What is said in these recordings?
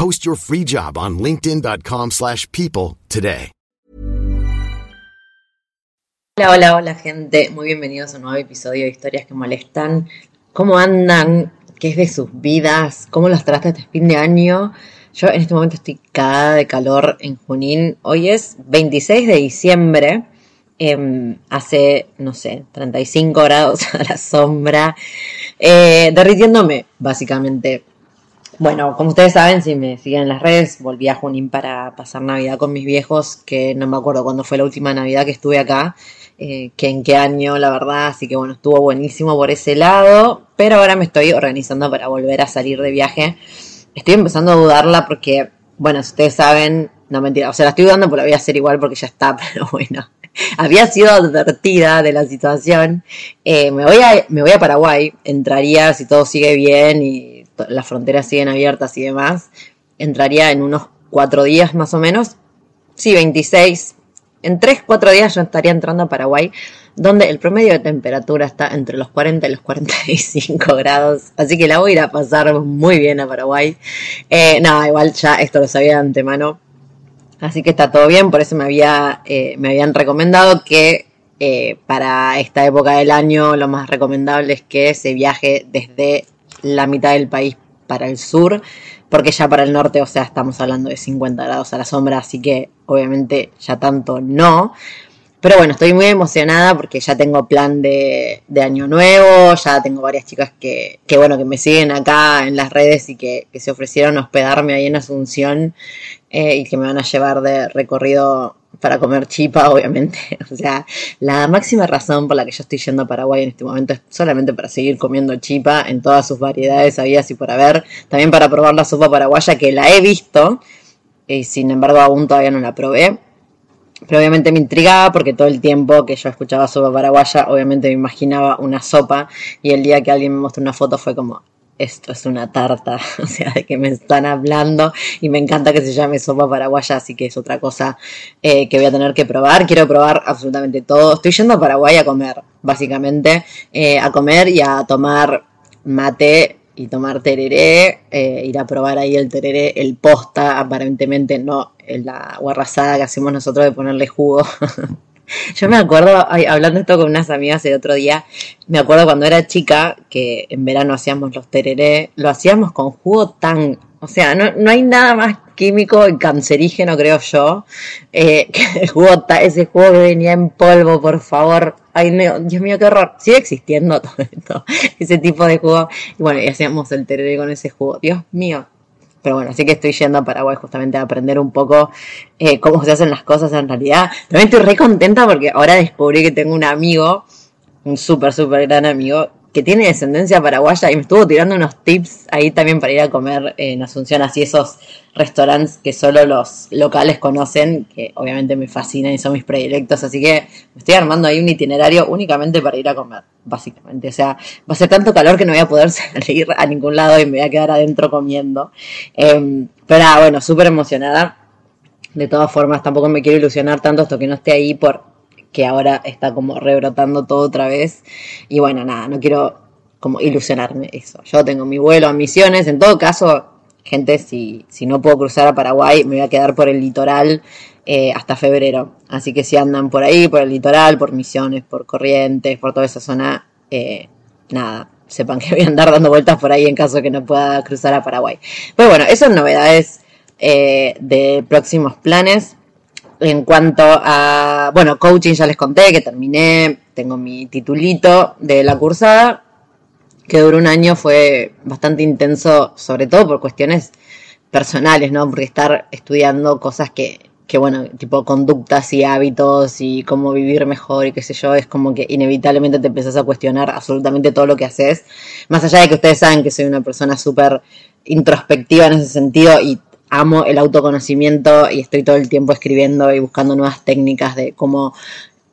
Post your free job on linkedin.com/people slash people today. Hola, hola, hola gente, muy bienvenidos a un nuevo episodio de Historias que Molestan. ¿Cómo andan? ¿Qué es de sus vidas? ¿Cómo los trata este fin de año? Yo en este momento estoy cagada de calor en Junín. Hoy es 26 de diciembre. em, hace, no sé, 35 grados a la sombra. eh, derritiéndome, básicamente. Bueno, como ustedes saben, si me siguen en las redes, volví a Junín para pasar Navidad con mis viejos, que no me acuerdo cuándo fue la última Navidad que estuve acá, eh, que en qué año, la verdad, así que bueno, estuvo buenísimo por ese lado, pero ahora me estoy organizando para volver a salir de viaje. Estoy empezando a dudarla porque, bueno, si ustedes saben, no mentira, o sea, la estoy dudando, pero la voy a hacer igual porque ya está, pero bueno, había sido advertida de la situación. Eh, me, voy a, me voy a Paraguay, entraría, si todo sigue bien y las fronteras siguen abiertas y demás, entraría en unos cuatro días más o menos. Sí, 26. En 3, 4 días yo estaría entrando a Paraguay, donde el promedio de temperatura está entre los 40 y los 45 grados. Así que la voy a ir a pasar muy bien a Paraguay. Eh, no, igual ya esto lo sabía de antemano. Así que está todo bien, por eso me, había, eh, me habían recomendado que eh, para esta época del año lo más recomendable es que se viaje desde la mitad del país para el sur, porque ya para el norte, o sea, estamos hablando de 50 grados a la sombra, así que obviamente ya tanto no. Pero bueno, estoy muy emocionada porque ya tengo plan de, año nuevo, ya tengo varias chicas que, que bueno, que me siguen acá en las redes y que, que se ofrecieron a hospedarme ahí en Asunción eh, y que me van a llevar de recorrido para comer chipa, obviamente. O sea, la máxima razón por la que yo estoy yendo a Paraguay en este momento es solamente para seguir comiendo chipa en todas sus variedades, habidas y por haber. También para probar la sopa paraguaya que la he visto y sin embargo aún todavía no la probé. Pero obviamente me intrigaba porque todo el tiempo que yo escuchaba sopa paraguaya, obviamente me imaginaba una sopa y el día que alguien me mostró una foto fue como, esto es una tarta, o sea, de que me están hablando y me encanta que se llame sopa paraguaya, así que es otra cosa eh, que voy a tener que probar. Quiero probar absolutamente todo. Estoy yendo a Paraguay a comer, básicamente, eh, a comer y a tomar mate y tomar tereré, eh, ir a probar ahí el tereré, el posta, aparentemente no la guarrazada que hacemos nosotros de ponerle jugo. Yo me acuerdo, hablando esto con unas amigas el otro día, me acuerdo cuando era chica que en verano hacíamos los tereré, lo hacíamos con jugo tan, o sea, no, no hay nada más químico y cancerígeno, creo yo, eh, que el jugo, ese jugo que venía en polvo, por favor. Ay, no, Dios mío, qué horror. Sigue existiendo todo esto, ese tipo de jugo. Y bueno, y hacíamos el tereré con ese jugo. Dios mío, pero bueno, así que estoy yendo a Paraguay justamente a aprender un poco eh, cómo se hacen las cosas en realidad. También estoy re contenta porque ahora descubrí que tengo un amigo, un súper, súper gran amigo, que tiene descendencia paraguaya y me estuvo tirando unos tips ahí también para ir a comer en Asunción, así esos restaurantes que solo los locales conocen, que obviamente me fascinan y son mis predilectos, así que me estoy armando ahí un itinerario únicamente para ir a comer, básicamente. O sea, va a ser tanto calor que no voy a poder salir a ningún lado y me voy a quedar adentro comiendo. Eh, pero bueno, súper emocionada. De todas formas, tampoco me quiero ilusionar tanto hasta que no esté ahí por que ahora está como rebrotando todo otra vez. Y bueno, nada, no quiero como ilusionarme eso. Yo tengo mi vuelo a Misiones, en todo caso, gente, si, si no puedo cruzar a Paraguay, me voy a quedar por el litoral eh, hasta febrero. Así que si andan por ahí, por el litoral, por Misiones, por Corrientes, por toda esa zona, eh, nada, sepan que voy a andar dando vueltas por ahí en caso que no pueda cruzar a Paraguay. Pero bueno, esas novedades eh, de próximos planes. En cuanto a, bueno, coaching ya les conté que terminé, tengo mi titulito de la cursada, que duró un año, fue bastante intenso, sobre todo por cuestiones personales, ¿no? Porque estar estudiando cosas que, que bueno, tipo conductas y hábitos y cómo vivir mejor y qué sé yo, es como que inevitablemente te empezás a cuestionar absolutamente todo lo que haces. Más allá de que ustedes saben que soy una persona súper introspectiva en ese sentido y amo el autoconocimiento y estoy todo el tiempo escribiendo y buscando nuevas técnicas de cómo,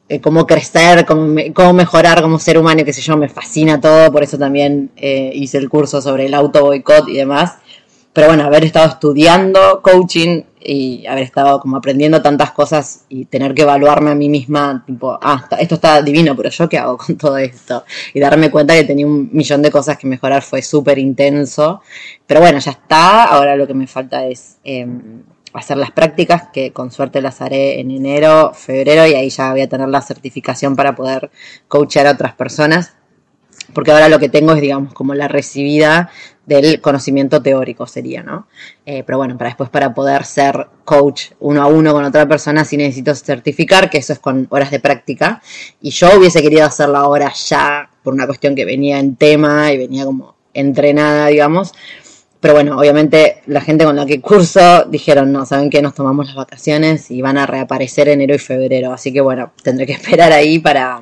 eh, cómo crecer, cómo, cómo, mejorar como ser humano qué sé yo, me fascina todo, por eso también eh, hice el curso sobre el auto boicot y demás. Pero bueno, haber estado estudiando coaching y haber estado como aprendiendo tantas cosas y tener que evaluarme a mí misma, tipo, ah, esto está divino, pero yo qué hago con todo esto? Y darme cuenta que tenía un millón de cosas que mejorar fue súper intenso. Pero bueno, ya está, ahora lo que me falta es em, hacer las prácticas, que con suerte las haré en enero, febrero, y ahí ya voy a tener la certificación para poder coachar a otras personas porque ahora lo que tengo es, digamos, como la recibida del conocimiento teórico sería, ¿no? Eh, pero bueno, para después para poder ser coach uno a uno con otra persona sí necesito certificar, que eso es con horas de práctica. Y yo hubiese querido hacerlo ahora ya, por una cuestión que venía en tema y venía como entrenada, digamos. Pero bueno, obviamente la gente con la que curso dijeron, no, saben que nos tomamos las vacaciones y van a reaparecer enero y febrero. Así que bueno, tendré que esperar ahí para,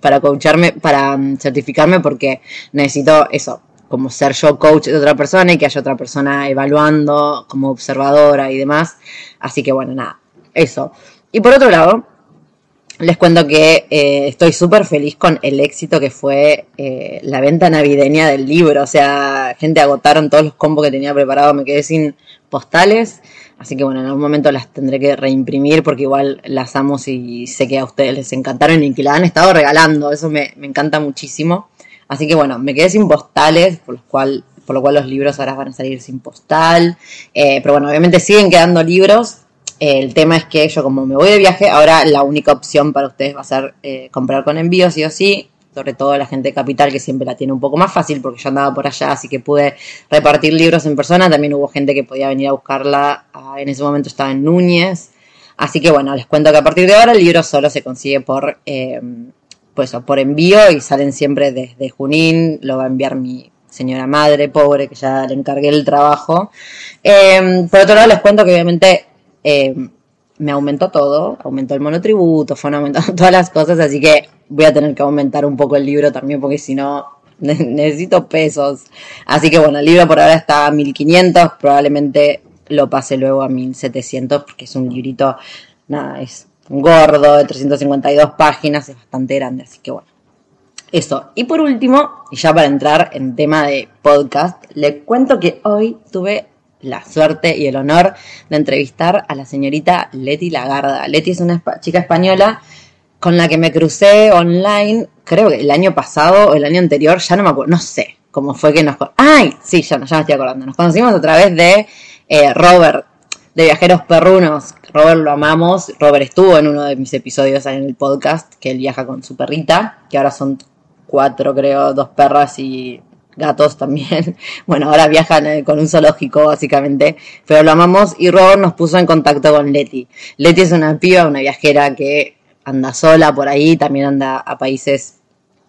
para coacharme, para mm, certificarme porque necesito eso, como ser yo coach de otra persona y que haya otra persona evaluando como observadora y demás. Así que bueno, nada, eso. Y por otro lado, les cuento que eh, estoy súper feliz con el éxito que fue eh, la venta navideña del libro. O sea, gente agotaron todos los combos que tenía preparado, me quedé sin postales. Así que bueno, en algún momento las tendré que reimprimir porque igual las amo y sé que a ustedes les encantaron y que la han estado regalando. Eso me, me encanta muchísimo. Así que bueno, me quedé sin postales, por lo cual, por lo cual los libros ahora van a salir sin postal. Eh, pero bueno, obviamente siguen quedando libros. el tema es que yo como me voy de viaje, ahora la única opción para ustedes va a ser eh, comprar con envío, sí o sí. Sobre todo la gente de Capital que siempre la tiene un poco más fácil porque yo andaba por allá, así que pude repartir libros en persona. También hubo gente que podía venir a buscarla. Ah, en ese momento estaba en Núñez. Así que bueno, les cuento que a partir de ahora el libro solo se consigue por eh, pues por envío y salen siempre desde Junín, lo va a enviar mi señora madre, pobre, que ya le encargué el trabajo. Em, por otro lado, les cuento que obviamente em, me aumentó todo, aumentó el monotributo, fueron aumentando todas las cosas, así que voy a tener que aumentar un poco el libro también, porque si no, necesito pesos. Así que bueno, el libro por ahora está a 1500, probablemente lo pase luego a 1700, porque es un librito, nada, es gordo de 352 páginas, es bastante grande, así que bueno. Eso. Y por último, y ya para entrar en tema de podcast, le cuento que hoy tuve la suerte y el honor de entrevistar a la señorita Leti Lagarda. Leti es una chica española con la que me crucé online, creo que el año pasado o el año anterior, ya no me acuerdo, no sé cómo fue que nos... ¡Ay! Sí, ya, ya me estoy acordando. Nos conocimos a través de eh, Robert, de Viajeros Perrunos. Robert lo amamos. Robert estuvo en uno de mis episodios en el podcast, que él viaja con su perrita, que ahora son cuatro, creo, dos perras y gatos también. Bueno, ahora viajan eh, con un zoológico, básicamente. Pero lo amamos y Robert nos puso en contacto con Leti. Leti es una piba, una viajera que anda sola por ahí, también anda a países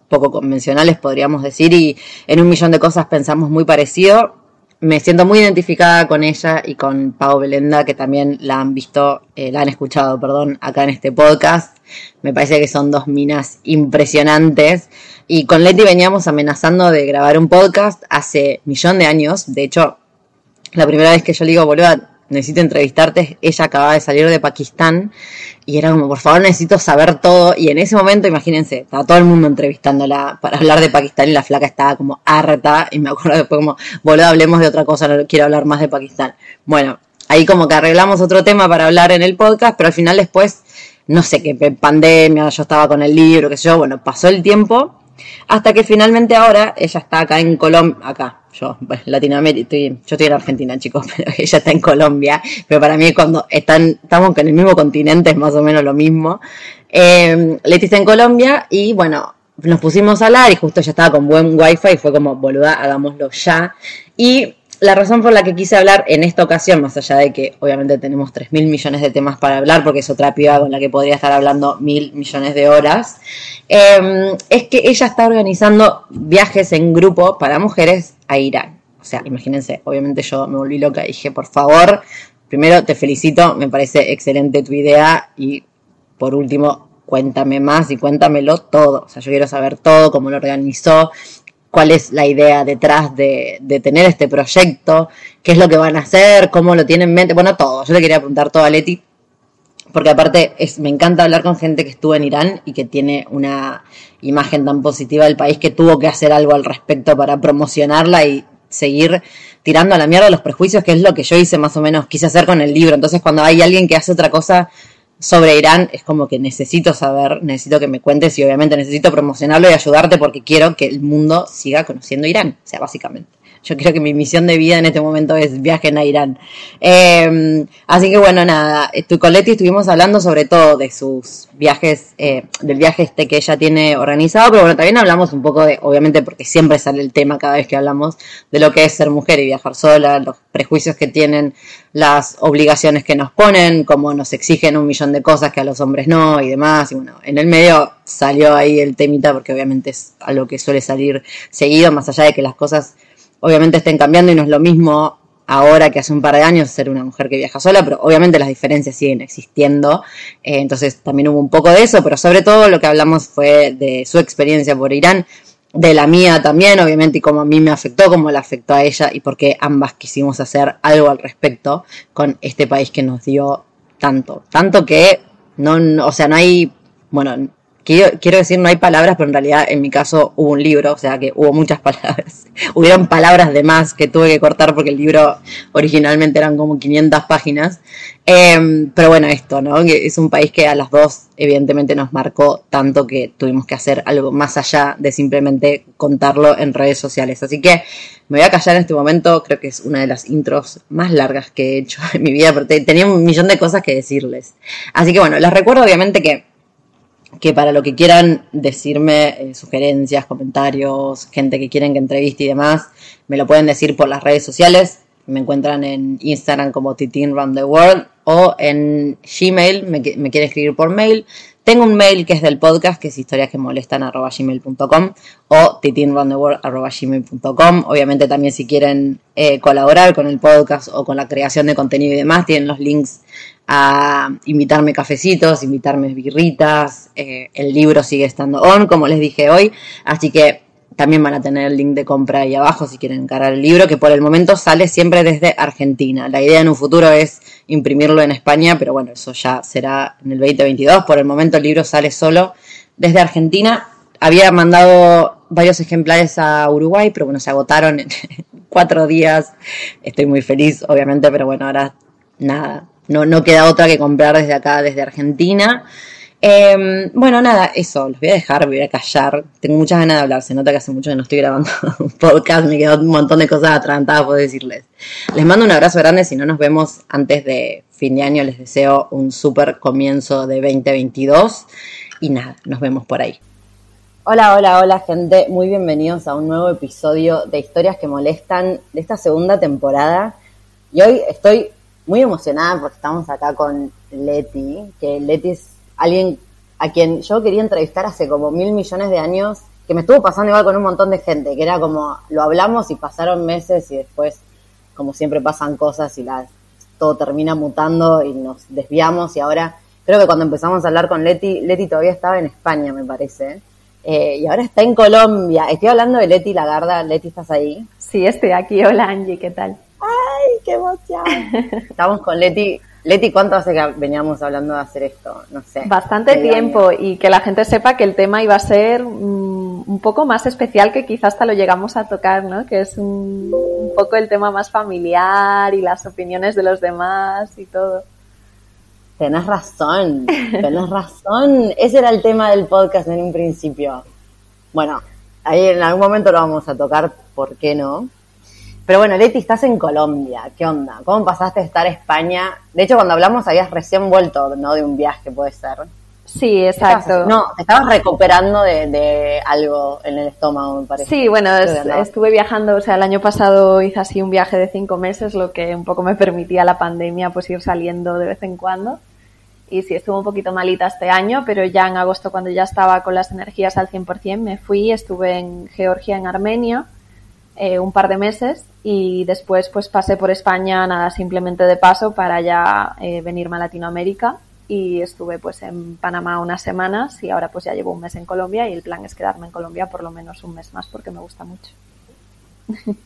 poco convencionales, podríamos decir, y en un millón de cosas pensamos muy parecido me siento muy identificada con ella y con Pau Belenda, que también la han visto, eh, la han escuchado, perdón, acá en este podcast. Me parece que son dos minas impresionantes. Y con Leti veníamos amenazando de grabar un podcast hace millón de años. De hecho, la primera vez que yo le digo, boludo, necesito entrevistarte. Ella acababa de salir de Pakistán y era como, por favor, necesito saber todo. Y en ese momento, imagínense, estaba todo el mundo entrevistándola para hablar de Pakistán y la flaca estaba como harta. Y me acuerdo después como, boludo, hablemos de otra cosa, no quiero hablar más de Pakistán. Bueno, ahí como que arreglamos otro tema para hablar en el podcast, pero al final después, no sé qué, pandemia, yo estaba con el libro, qué sé yo, bueno, pasó el tiempo. Hasta que finalmente ahora ella está acá en Colombia, acá, yo, pues, Latinoamérica, yo estoy en Argentina, chicos, pero ella está en Colombia, pero para mí cuando están, estamos en el mismo continente es más o menos lo mismo. Eh, Leti está en Colombia y bueno, nos pusimos a hablar y justo ya estaba con buen wifi y fue como, boluda, hagámoslo ya. Y la razón por la que quise hablar en esta ocasión, más allá de que obviamente tenemos 3 mil millones de temas para hablar, porque es otra piba con la que podría estar hablando mil millones de horas, em, es que ella está organizando viajes en grupo para mujeres a Irán. O sea, imagínense, obviamente yo me volví loca y dije, por favor, primero te felicito, me parece excelente tu idea y por último, cuéntame más y cuéntamelo todo. O sea, yo quiero saber todo, cómo lo organizó, cuál es la idea detrás de, tener este proyecto, qué es lo que van a hacer, cómo lo tienen en mente, bueno, todo. Yo le quería preguntar todo a Leti, porque aparte es, me encanta hablar con gente que estuvo en Irán y que tiene una imagen tan positiva del país que tuvo que hacer algo al respecto para promocionarla y seguir tirando a la mierda los prejuicios, que es lo que yo hice más o menos, quise hacer con el libro. Entonces cuando hay alguien que hace otra cosa sobre Irán es como que necesito saber, necesito que me cuentes y obviamente necesito promocionarlo y ayudarte porque quiero que el mundo siga conociendo Irán, o sea, básicamente. Yo creo que mi misión de vida en este momento es viajen a Irán. Em, así que bueno, nada, estoy con Leti estuvimos hablando sobre todo de sus viajes, eh, del viaje este que ella tiene organizado, pero bueno, también hablamos un poco de, obviamente porque siempre sale el tema cada vez que hablamos de lo que es ser mujer y viajar sola, los prejuicios que tienen, las obligaciones que nos ponen, cómo nos exigen un millón de cosas que a los hombres no y demás. Y bueno, en el medio salió ahí el temita porque obviamente es algo que suele salir seguido, más allá de que las cosas obviamente estén cambiando y no es lo mismo ahora que hace un par de años ser una mujer que viaja sola, pero obviamente las diferencias siguen existiendo. Eh, entonces también hubo un poco de eso, pero sobre todo lo que hablamos fue de su experiencia por Irán, de la mía también, obviamente, y cómo a mí me afectó, cómo le afectó a ella y por qué ambas quisimos hacer algo al respecto con este país que nos dio tanto. Tanto que no, o sea, no hay, bueno, quiero, decir, no hay palabras, pero en realidad en mi caso hubo un libro, o sea que hubo muchas palabras. Hubieron palabras de más que tuve que cortar porque el libro originalmente eran como 500 páginas. Em, pero bueno, esto, ¿no? Es un país que a las dos evidentemente nos marcó tanto que tuvimos que hacer algo más allá de simplemente contarlo en redes sociales. Así que me voy a callar en este momento, creo que es una de las intros más largas que he hecho en mi vida, porque tenía un millón de cosas que decirles. Así que bueno, les recuerdo obviamente que que para lo que quieran decirme, eh, sugerencias, comentarios, gente que quieren que entreviste y demás, me lo pueden decir por las redes sociales. Me encuentran en Instagram como Titin the World o en Gmail, me, me quieren escribir por mail. Tengo un mail que es del podcast, que es historias que molestan gmail.com o titinroundtheworld.gmail.com. Obviamente también si quieren eh, colaborar con el podcast o con la creación de contenido y demás, tienen los links a invitarme cafecitos, invitarme birritas. Eh, el libro sigue estando on, como les dije hoy. Así que también van a tener el link de compra ahí abajo si quieren encargar el libro, que por el momento sale siempre desde Argentina. La idea en un futuro es imprimirlo en España, pero bueno, eso ya será en el 2022. Por el momento el libro sale solo desde Argentina. Había mandado varios ejemplares a Uruguay, pero bueno, se agotaron en cuatro días. Estoy muy feliz, obviamente, pero bueno, ahora nada, no, no queda otra que comprar desde acá, desde Argentina. Em, bueno, nada, eso, los voy a dejar, voy a callar. Tengo muchas ganas de hablar, se nota que hace mucho que no estoy grabando un podcast, me quedó un montón de cosas atragantadas por decirles. Les mando un abrazo grande, si no nos vemos antes de fin de año, les deseo un súper comienzo de 2022 y nada, nos vemos por ahí. Hola, hola, hola gente, muy bienvenidos a un nuevo episodio de Historias que Molestan de esta segunda temporada. Y hoy estoy muy emocionada porque estamos acá con Leti, que Leti es alguien a quien yo quería entrevistar hace como mil millones de años, que me estuvo pasando igual con un montón de gente, que era como, lo hablamos y pasaron meses y después, como siempre pasan cosas y las, todo termina mutando y nos desviamos y ahora, creo que cuando empezamos a hablar con Leti, Leti todavía estaba en España, me parece. Eh, y ahora está en Colombia. Estoy hablando de Leti Lagarda. Leti, ¿estás ahí? Sí, estoy aquí. Hola Angie, ¿qué tal? ¡Ay, qué emoción! Estamos con Leti. Leti, ¿cuánto hace que veníamos hablando de hacer esto? No sé. Bastante tiempo y que la gente sepa que el tema iba a ser mm, un poco más especial que quizás hasta lo llegamos a tocar, ¿no? Que es un, poco el tema más familiar y las opiniones de los demás y todo. Tenés razón, tenés razón. Ese era el tema del podcast en un principio. Bueno, ahí en algún momento lo vamos a tocar, ¿por qué no? Pero bueno, Leti, estás en Colombia. ¿Qué onda? ¿Cómo pasaste de estar en España? De hecho, cuando hablamos habías recién vuelto, ¿no? De un viaje, puede ser. Sí, exacto. No, te estabas recuperando de, algo en el estómago, me parece. Sí, bueno, estuve viajando, o sea, el año pasado hice así un viaje de cinco meses, lo que un poco me permitía la pandemia, pues ir saliendo de vez en cuando. Y sí, estuve un poquito malita este año, pero ya en agosto, cuando ya estaba con las energías al 100%, me fui, estuve en Georgia, en Armenia, eh, un par de meses y después pues pasé por España, nada, simplemente de paso para ya eh, venirme a Latinoamérica y estuve pues en Panamá unas semanas y ahora pues ya llevo un mes en Colombia y el plan es quedarme en Colombia por lo menos un mes más porque me gusta mucho.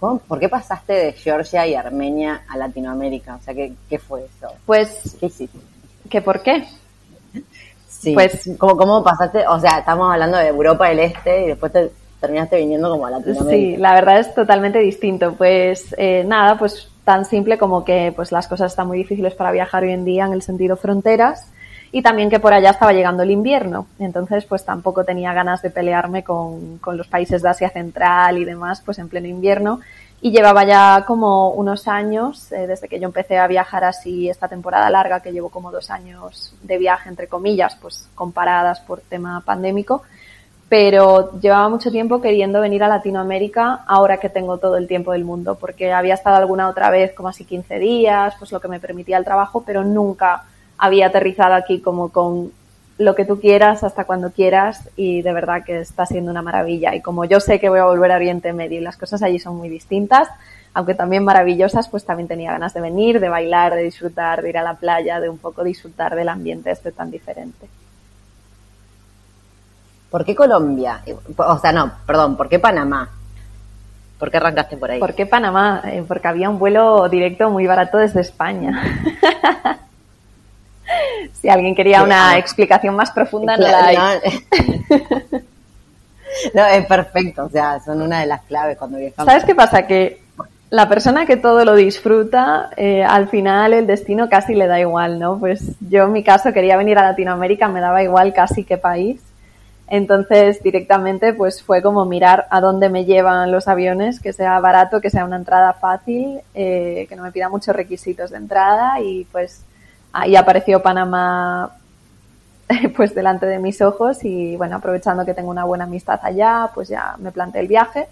¿Por qué pasaste de Georgia y Armenia a Latinoamérica? O sea, ¿qué, qué fue eso? Pues... ¿Qué hiciste? ¿Qué por qué? Sí. Pues, ¿Cómo, ¿Cómo pasaste? O sea, estamos hablando de Europa del Este y después te terminaste viniendo como a Latinoamérica. Sí, la verdad es totalmente distinto. Pues eh, nada, pues tan simple como que pues las cosas están muy difíciles para viajar hoy en día en el sentido fronteras y también que por allá estaba llegando el invierno. Entonces, pues tampoco tenía ganas de pelearme con, con, los países de Asia Central y demás, pues en pleno invierno. Y llevaba ya como unos años, eh, desde que yo empecé a viajar así esta temporada larga, que llevo como dos años de viaje, entre comillas, pues comparadas por tema pandémico, pero llevaba mucho tiempo queriendo venir a Latinoamérica ahora que tengo todo el tiempo del mundo, porque había estado alguna otra vez como así 15 días, pues lo que me permitía el trabajo, pero nunca había aterrizado aquí como con lo que tú quieras hasta cuando quieras y de verdad que está siendo una maravilla. Y como yo sé que voy a volver a Oriente Medio y las cosas allí son muy distintas, aunque también maravillosas, pues también tenía ganas de venir, de bailar, de disfrutar, de ir a la playa, de un poco disfrutar del ambiente este tan diferente. ¿Por qué Colombia? O sea, no, perdón, ¿por qué Panamá? ¿Por qué arrancaste por ahí? ¿Por qué Panamá? Eh, porque había un vuelo directo muy barato desde España. si alguien quería una explicación más profunda, no la hay. No, es perfecto, o sea, son una de las claves cuando viajamos. ¿Sabes qué pasa? Que la persona que todo lo disfruta, eh, al final el destino casi le da igual, ¿no? Pues yo en mi caso quería venir a Latinoamérica, me daba igual casi qué país. Entonces, directamente, pues fue como mirar a dónde me llevan los aviones, que sea barato, que sea una entrada fácil, eh, que no me pida muchos requisitos de entrada y pues ahí apareció Panamá pues delante de mis ojos y bueno, aprovechando que tengo una buena amistad allá, pues ya me planteé el viaje.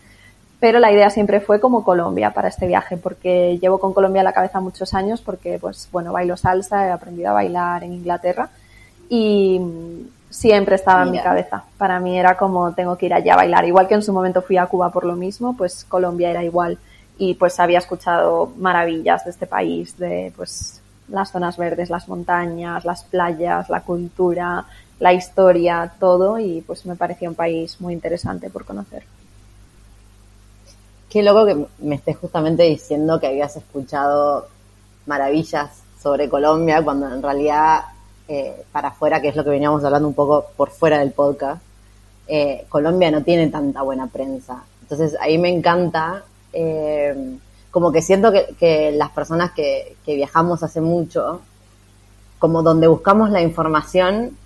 Pero la idea siempre fue como Colombia para este viaje, porque llevo con Colombia en la cabeza muchos años, porque pues bueno, bailo salsa, he aprendido a bailar en Inglaterra y, siempre estaba en mi cabeza. Para mí era como tengo que ir allá a bailar. Igual que en su momento fui a Cuba por lo mismo, pues Colombia era igual. Y pues había escuchado maravillas de este país, de pues las zonas verdes, las montañas, las playas, la cultura, la historia, todo. Y pues me parecía un país muy interesante por conocer. Qué loco que me estés justamente diciendo que habías escuchado maravillas sobre Colombia cuando en realidad eh, para afuera, que es lo que veníamos hablando un poco por fuera del podcast, eh, Colombia no tiene tanta buena prensa. Entonces ahí me encanta, eh, como que siento que, las personas que, viajamos hace mucho, como donde buscamos la información,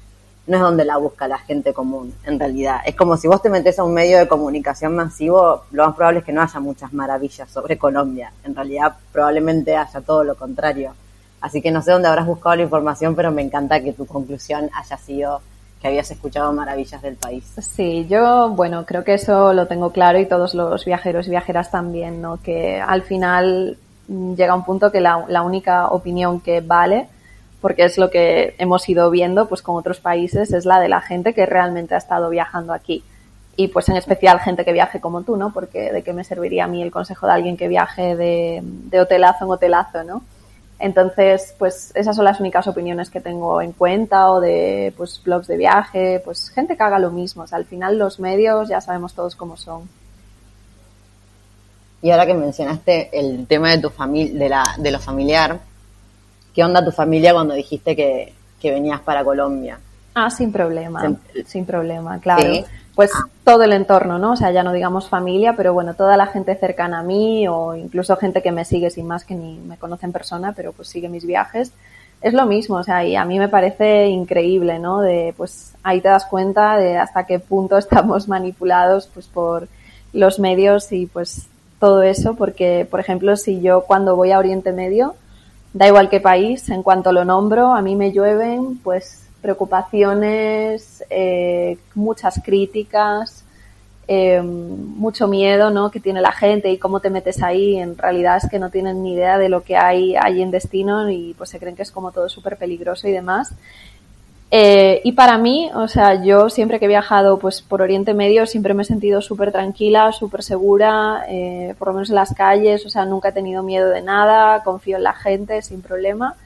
no es donde la busca la gente común, en realidad. Es como si vos te metes a un medio de comunicación masivo, lo más probable es que no haya muchas maravillas sobre Colombia. En realidad, probablemente haya todo lo contrario. Así que no sé dónde habrás buscado la información, pero me encanta que tu conclusión haya sido que habías escuchado maravillas del país. Sí, yo, bueno, creo que eso lo tengo claro y todos los viajeros y viajeras también, ¿no? Que al final mm, llega un punto que la, única opinión que vale, porque es lo que hemos ido viendo pues con otros países, es la de la gente que realmente ha estado viajando aquí. Y pues en especial gente que viaje como tú, ¿no? Porque de qué me serviría a mí el consejo de alguien que viaje de, de hotelazo en hotelazo, ¿no? Entonces, pues esas son las únicas opiniones que tengo en cuenta o de pues blogs de viaje, pues gente que haga lo mismo. O sea, al final los medios ya sabemos todos cómo son. Y ahora que mencionaste el tema de tu familia, de la, de lo familiar, ¿qué onda tu familia cuando dijiste que, que venías para Colombia? Ah, sin problema, sin problema, claro pues todo el entorno, ¿no? O sea, ya no digamos familia, pero bueno, toda la gente cercana a mí o incluso gente que me sigue sin más que ni me conoce en persona, pero pues sigue mis viajes. Es lo mismo, o sea, y a mí me parece increíble, ¿no? De, pues ahí te das cuenta de hasta qué punto estamos manipulados, pues por los medios y pues todo eso, porque, por ejemplo, si yo cuando voy a Oriente Medio, da igual qué país, en cuanto lo nombro, a mí me llueven, pues preocupaciones, eh, muchas críticas, eh, mucho miedo ¿no? que tiene la gente y cómo te metes ahí. En realidad es que no tienen ni idea de lo que hay ahí en destino y pues se creen que es como todo súper peligroso y demás. Eh, y para mí, o sea, yo siempre que he viajado pues por Oriente Medio siempre me he sentido súper tranquila, súper segura, eh, por lo menos en las calles, o sea, nunca he tenido miedo de nada, confío en la gente sin problema.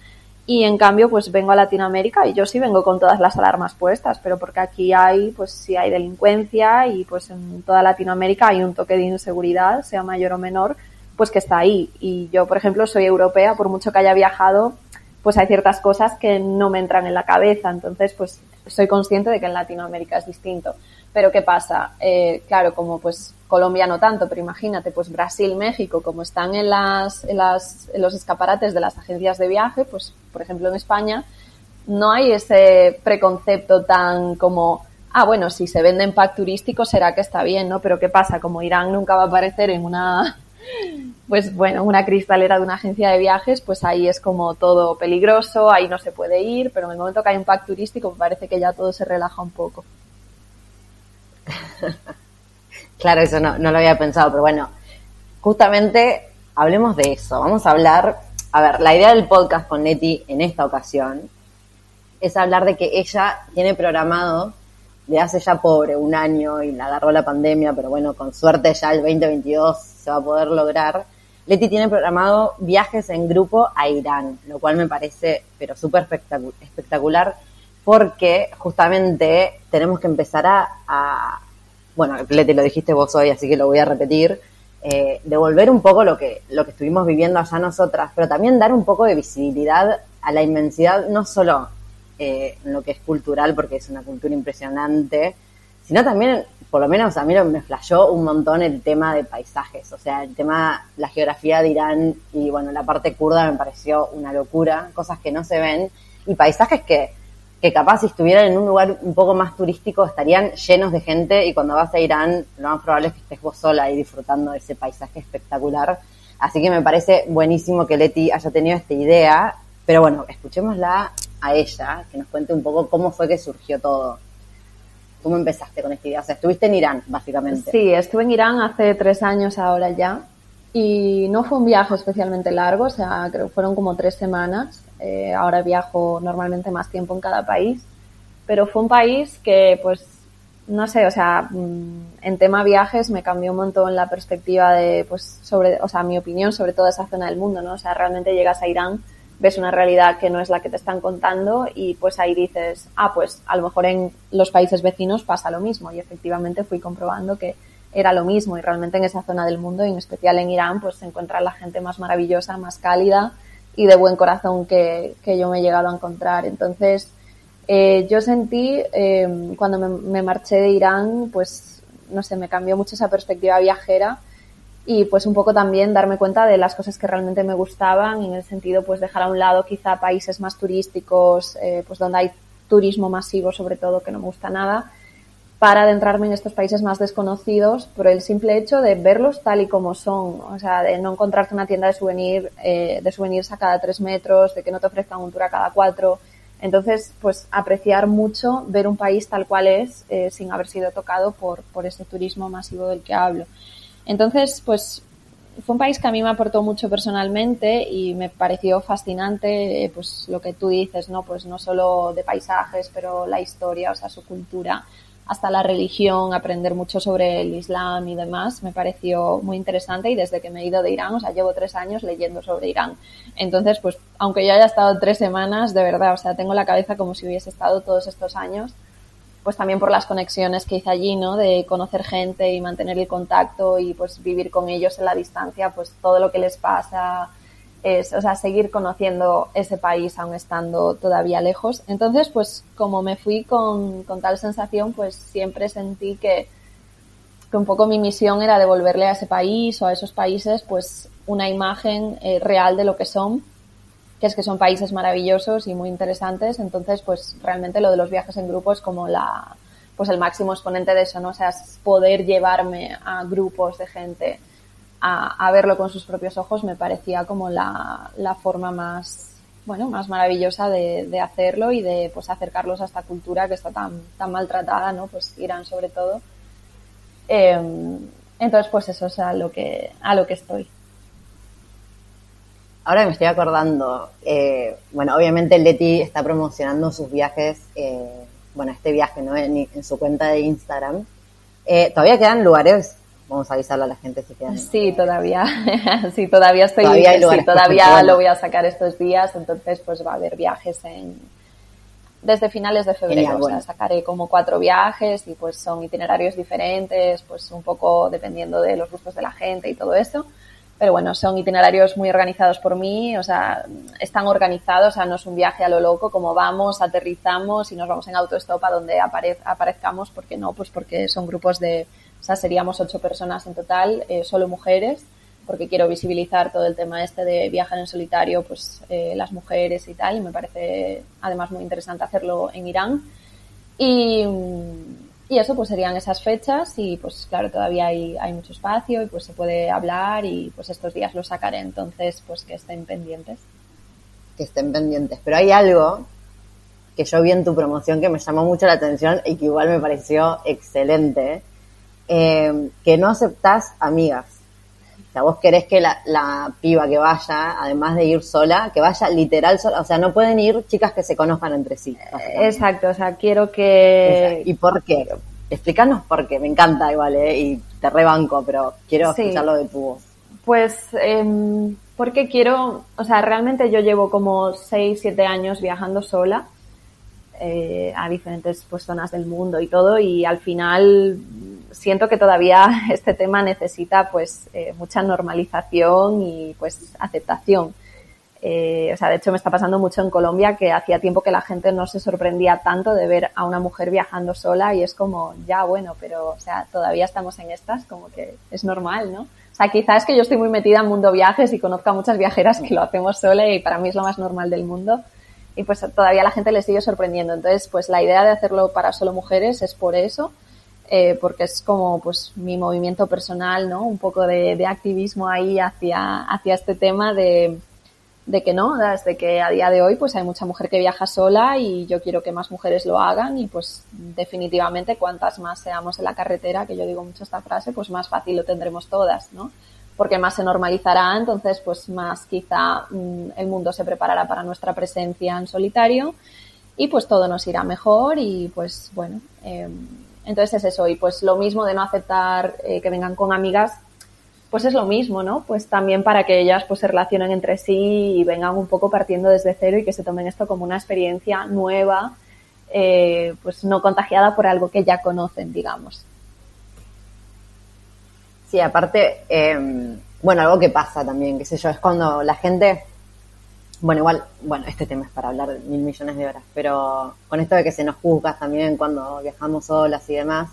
Y en cambio, pues vengo a Latinoamérica y yo sí vengo con todas las alarmas puestas, pero porque aquí hay, pues sí hay delincuencia y pues en toda Latinoamérica hay un toque de inseguridad, sea mayor o menor, pues que está ahí. Y yo, por ejemplo, soy europea, por mucho que haya viajado, pues hay ciertas cosas que no me entran en la cabeza. Entonces, pues soy consciente de que en Latinoamérica es distinto. Pero ¿qué pasa? Eh, claro, como pues Colombia no tanto, pero imagínate, pues Brasil, México, como están en, las, en, las, en los escaparates de las agencias de viaje, pues por ejemplo en España, no hay ese preconcepto tan como, ah, bueno, si se vende en pack turístico será que está bien, ¿no? Pero ¿qué pasa? Como Irán nunca va a aparecer en una pues bueno, una cristalera de una agencia de viajes, pues ahí es como todo peligroso, ahí no se puede ir, pero en el momento que hay un pack turístico parece que ya todo se relaja un poco. claro, eso no, no lo había pensado, pero bueno, justamente hablemos de eso. Vamos a hablar, a ver, la idea del podcast con Neti en esta ocasión es hablar de que ella tiene programado de hace ya pobre un año y la agarró la pandemia, pero bueno, con suerte ya el 2022 se va a poder lograr. Leti tiene programado viajes en grupo a Irán, lo cual me parece pero súper espectacular porque justamente tenemos que empezar a, bueno, Leti lo dijiste vos hoy, así que lo voy a repetir, eh, devolver un poco lo que, lo que estuvimos viviendo allá nosotras, pero también dar un poco de visibilidad a la inmensidad, no solo eh, en lo que es cultural, porque es una cultura impresionante, sino también, por lo menos a mí me flashó un montón el tema de paisajes, o sea, el tema, la geografía de Irán y bueno, la parte kurda me pareció una locura, cosas que no se ven, y paisajes que, que capaz si estuvieran en un lugar un poco más turístico estarían llenos de gente y cuando vas a Irán lo más probable es que estés vos sola ahí disfrutando de ese paisaje espectacular. Así que me parece buenísimo que Leti haya tenido esta idea, pero bueno, escuchémosla a ella, que nos cuente un poco cómo fue que surgió todo. ¿Cómo empezaste con esta idea? O sea, estuviste en Irán, básicamente. Sí, estuve en Irán hace tres años ahora ya. Y no fue un viaje especialmente largo, o sea, creo que fueron como tres semanas. Eh, ahora viajo normalmente más tiempo en cada país. Pero fue un país que, pues, no sé, o sea, mm, en tema viajes me cambió un montón la perspectiva de, pues, sobre, o sea, mi opinión sobre toda esa zona del mundo, ¿no? O sea, realmente llegas a Irán ves una realidad que no es la que te están contando y pues ahí dices, ah, pues a lo mejor en los países vecinos pasa lo mismo y efectivamente fui comprobando que era lo mismo y realmente en esa zona del mundo y en especial en Irán pues se encuentra la gente más maravillosa, más cálida y de buen corazón que, que yo me he llegado a encontrar. Entonces eh, yo sentí eh, cuando me, me marché de Irán pues no sé, me cambió mucho esa perspectiva viajera y pues un poco también darme cuenta de las cosas que realmente me gustaban en el sentido pues dejar a un lado quizá países más turísticos eh, pues donde hay turismo masivo sobre todo que no me gusta nada para adentrarme en estos países más desconocidos por el simple hecho de verlos tal y como son. O sea de no encontrarte una tienda de souvenir eh, de souvenirs a cada tres metros de que no te ofrezcan un tour a cada cuatro. Entonces pues apreciar mucho ver un país tal cual es eh, sin haber sido tocado por por ese turismo masivo del que hablo. Entonces, pues fue un país que a mí me aportó mucho personalmente y me pareció fascinante, eh, pues lo que tú dices, ¿no? Pues no solo de paisajes, pero la historia, o sea, su cultura, hasta la religión, aprender mucho sobre el Islam y demás, me pareció muy interesante y desde que me he ido de Irán, o sea, llevo tres años leyendo sobre Irán. Entonces, pues, aunque yo haya estado tres semanas, de verdad, o sea, tengo la cabeza como si hubiese estado todos estos años pues también por las conexiones que hice allí, ¿no? De conocer gente y mantener el contacto y pues vivir con ellos en la distancia, pues todo lo que les pasa es, o sea, seguir conociendo ese país aún estando todavía lejos. Entonces, pues como me fui con, con tal sensación, pues siempre sentí que, que un poco mi misión era devolverle a ese país o a esos países pues una imagen eh, real de lo que son que es que son países maravillosos y muy interesantes, entonces pues realmente lo de los viajes en grupo es como la pues el máximo exponente de eso, ¿no? O sea, es poder llevarme a grupos de gente a, a verlo con sus propios ojos me parecía como la, la forma más bueno, más maravillosa de, hacerlo y de pues acercarlos a esta cultura que está tan, tan maltratada, ¿no? Pues Irán sobre todo. Em, entonces, pues eso es a lo que, a lo que estoy. Ahora me estoy acordando, eh, bueno, obviamente Leti está promocionando sus viajes, eh, bueno, este viaje, ¿no? En, su cuenta de Instagram. Eh, ¿Todavía quedan lugares? Vamos a avisarle a la gente si quedan. Sí, todavía, sí, todavía estoy, todavía, sí, todavía lo voy a sacar estos días, entonces pues va a haber viajes en, desde finales de febrero. o sea, sacaré como cuatro viajes y pues son itinerarios diferentes, pues un poco dependiendo de los gustos de la gente y todo eso. Pero bueno, son itinerarios muy organizados por mí, o sea, están organizados, o sea, no es un viaje a lo loco, como vamos, aterrizamos y nos vamos en autostop a donde aparezcamos, porque no, pues porque son grupos de, o sea, seríamos ocho personas en total, eh, solo mujeres, porque quiero visibilizar todo el tema este de viajar en solitario, pues eh, las mujeres y tal, y me parece además muy interesante hacerlo en Irán. Y, y eso pues serían esas fechas y pues claro, todavía hay, hay mucho espacio y pues se puede hablar y pues estos días lo sacaré, entonces pues que estén pendientes. Que estén pendientes, pero hay algo que yo vi en tu promoción que me llamó mucho la atención y que igual me pareció excelente, eh, que no aceptás amigas. O sea, vos querés que la, la, piba que vaya, además de ir sola, que vaya literal sola. O sea, no pueden ir chicas que se conozcan entre sí. Exacto, o sea, quiero que... ¿Y por qué? Explícanos por qué. Me encanta igual, ¿eh? Y te rebanco, pero quiero escucharlo de tu voz. Pues eh, porque quiero... O sea, realmente yo llevo como 6, 7 años viajando sola. Eh, a diferentes pues, zonas del mundo y todo y al final siento que todavía este tema necesita pues eh, mucha normalización y pues aceptación. Eh, o sea, de hecho me está pasando mucho en Colombia que hacía tiempo que la gente no se sorprendía tanto de ver a una mujer viajando sola y es como, ya bueno, pero o sea, todavía estamos en estas, como que es normal, ¿no? O sea, quizás que yo estoy muy metida en mundo viajes y conozco a muchas viajeras que lo hacemos sola y para mí es lo más normal del mundo y pues todavía la gente le sigue sorprendiendo. Entonces, pues la idea de hacerlo para solo mujeres es por eso, eh, porque es como pues mi movimiento personal, ¿no? Un poco de, activismo ahí hacia, hacia este tema de, de que no, desde que a día de hoy pues hay mucha mujer que viaja sola y yo quiero que más mujeres lo hagan y pues definitivamente cuantas más seamos en la carretera, que yo digo mucho esta frase, pues más fácil lo tendremos todas, ¿no? porque más se normalizará, entonces pues más quizá mm, el mundo se preparará para nuestra presencia en solitario y pues todo nos irá mejor y pues bueno, em, entonces es eso y pues lo mismo de no aceptar eh, que vengan con amigas, pues es lo mismo, ¿no? Pues también para que ellas pues se relacionen entre sí y vengan un poco partiendo desde cero y que se tomen esto como una experiencia nueva, eh, pues no contagiada por algo que ya conocen, digamos. Sí, aparte, em, bueno, algo que pasa también, qué sé yo, es cuando la gente, bueno, igual, bueno, este tema es para hablar mil millones de horas, pero con esto de que se nos juzga también cuando viajamos solas y demás,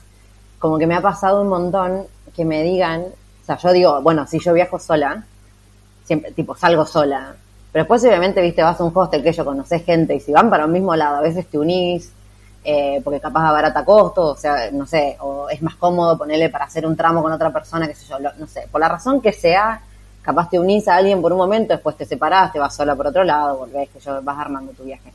como que me ha pasado un montón que me digan, o sea, yo digo, bueno, si yo viajo sola, siempre, tipo, salgo sola, pero después obviamente, viste, vas a un hostel que yo conoces gente y si van para un mismo lado, a veces te unís, eh, porque capaz abarata costos, o sea, no sé, o es más cómodo ponerle para hacer un tramo con otra persona, qué sé yo, no sé, por la razón que sea, capaz te unís a alguien por un momento, después te separás, te vas sola por otro lado, volvés, que yo vas armando tu viaje.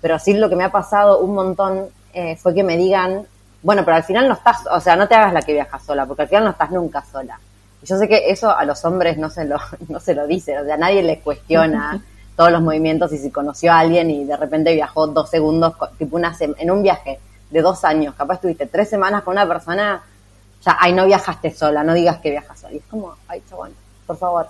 Pero sí lo que me ha pasado un montón eh, fue que me digan, bueno, pero al final no estás, o sea, no te hagas la que viajas sola, porque al final no estás nunca sola. Y yo sé que eso a los hombres no se lo, no se lo dice, o sea, nadie les cuestiona todos los movimientos y si conoció a alguien y de repente viajó dos segundos, tipo una en un viaje de dos años, capaz estuviste tres semanas con una persona, ya, ay, no viajaste sola, no digas que viajas sola. Y es como, ay, chabón, por favor.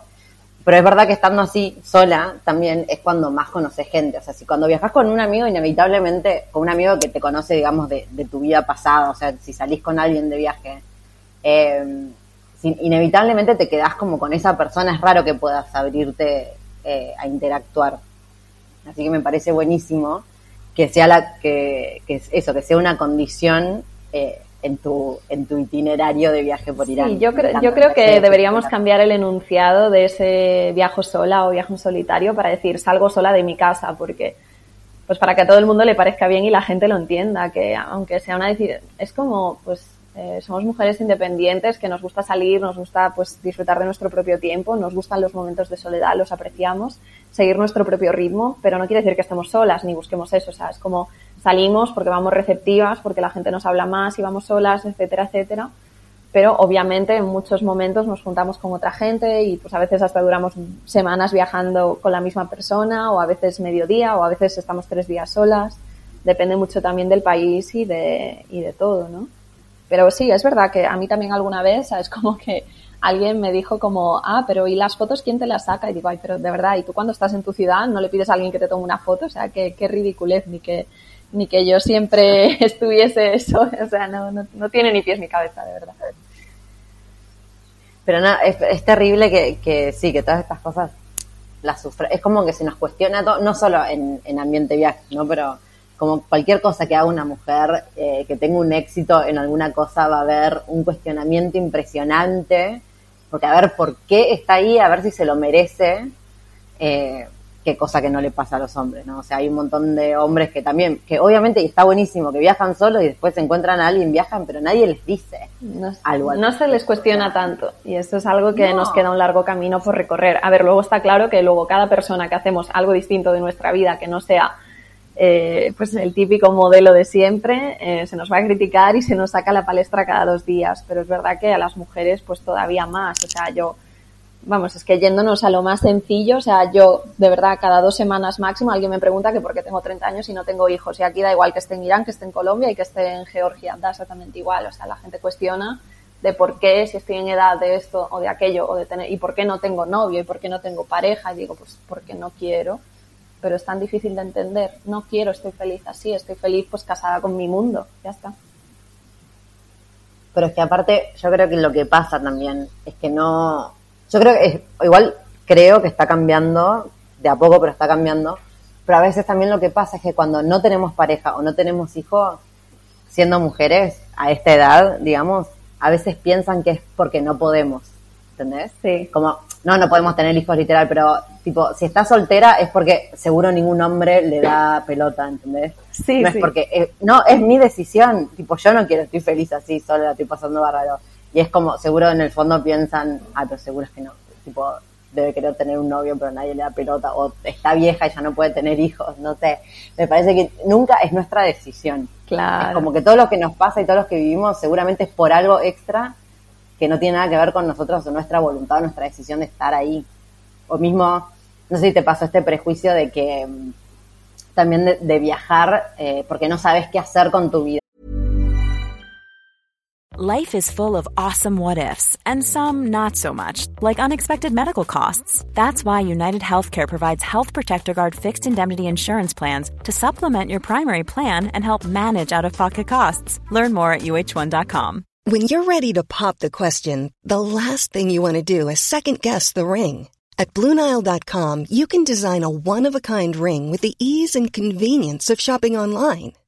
Pero es verdad que estando así sola también es cuando más conoces gente. O sea, si cuando viajas con un amigo, inevitablemente, con un amigo que te conoce, digamos, de, tu vida pasada, o sea, si salís con alguien de viaje, eh, inevitablemente te quedás como con esa persona. Es raro que puedas abrirte eh, a interactuar. Así que me parece buenísimo que sea la que, eso, que sea una condición eh, en tu en tu itinerario de viaje por Irán. Sí, yo creo, yo creo que deberíamos cambiar el enunciado de ese viaje sola o viaje solitario para decir salgo sola de mi casa, porque pues para que a todo el mundo le parezca bien y la gente lo entienda, que aunque sea una decisión, es como pues Eh, somos mujeres independientes que nos gusta salir, nos gusta pues disfrutar de nuestro propio tiempo, nos gustan los momentos de soledad, los apreciamos, seguir nuestro propio ritmo, pero no quiere decir que estemos solas ni busquemos eso, o sea, es como salimos porque vamos receptivas, porque la gente nos habla más y vamos solas, etcétera, etcétera. Pero obviamente en muchos momentos nos juntamos con otra gente y pues a veces hasta duramos semanas viajando con la misma persona o a veces mediodía o a veces estamos tres días solas. Depende mucho también del país y de, y de todo, ¿no? Pero sí, es verdad que a mí también alguna vez, es como que alguien me dijo como, ah, pero ¿y las fotos quién te las saca? Y digo, ay, pero de verdad, ¿y tú cuando estás en tu ciudad no le pides a alguien que te tome una foto? O sea, qué, qué ridiculez, ni que, ni que yo siempre estuviese eso, o sea, no, no, no tiene ni pies ni cabeza, de verdad. Pero no, es, terrible que, que, sí, que todas estas cosas las sufre. Es como que se nos cuestiona todo, no solo en, en ambiente viaje, ¿no? Pero como cualquier cosa que haga una mujer eh, que tenga un éxito en alguna cosa va a haber un cuestionamiento impresionante, porque a ver por qué está ahí, a ver si se lo merece, eh, qué cosa que no le pasa a los hombres, ¿no? O sea, hay un montón de hombres que también, que obviamente, y está buenísimo, que viajan solos y después se encuentran a alguien, viajan, pero nadie les dice no, algo. No se les cuestiona tanto, y esto es algo que no. nos queda un largo camino por recorrer. A ver, luego está claro que luego cada persona que hacemos algo distinto de nuestra vida, que no sea eh, pues el típico modelo de siempre, eh, se nos va a criticar y se nos saca la palestra cada dos días, pero es verdad que a las mujeres pues todavía más, o sea, yo, vamos, es que yéndonos a lo más sencillo, o sea, yo de verdad cada dos semanas máximo alguien me pregunta que por qué tengo 30 años y no tengo hijos, y aquí da igual que esté en Irán, que esté en Colombia y que esté en Georgia, da exactamente igual, o sea, la gente cuestiona de por qué, si estoy en edad de esto o de aquello, o de tener, y por qué no tengo novio, y por qué no tengo pareja, y digo, pues porque no quiero pero es tan difícil de entender. No quiero, estoy feliz así, estoy feliz pues casada con mi mundo, ya está. Pero es que aparte, yo creo que lo que pasa también es que no, yo creo que es, igual creo que está cambiando, de a poco, pero está cambiando, pero a veces también lo que pasa es que cuando no tenemos pareja o no tenemos hijos, siendo mujeres a esta edad, digamos, a veces piensan que es porque no podemos, ¿entendés? Sí. Como, no, no podemos tener hijos literal, pero tipo, si estás soltera es porque seguro ningún hombre le da pelota, ¿entendés? Sí, no sí. es porque, eh, no, es mi decisión, tipo, yo no quiero, estoy feliz así, sola, la estoy pasando bárbaro. Y es como, seguro en el fondo piensan, ah, pero seguro es que no, tipo, debe querer tener un novio, pero nadie le da pelota, o está vieja y ya no puede tener hijos, no sé. Me parece que nunca es nuestra decisión. Claro. Es como que todo lo que nos pasa y todo lo que vivimos seguramente es por algo extra que no tiene nada que ver con nosotros o nuestra voluntad o nuestra decisión de estar ahí. O mismo, no sé si te pasó este prejuicio de que um, también de, de viajar eh, porque no sabes qué hacer con tu vida. Life is full of awesome what ifs and some not so much, like unexpected medical costs. That's why United Healthcare provides Health Protector Guard fixed indemnity insurance plans to supplement your primary plan and help manage out of pocket costs. Learn more at uh1.com. When you're ready to pop the question, the last thing you want to do is second guess the ring. At Bluenile.com, you can design a one of a kind ring with the ease and convenience of shopping online.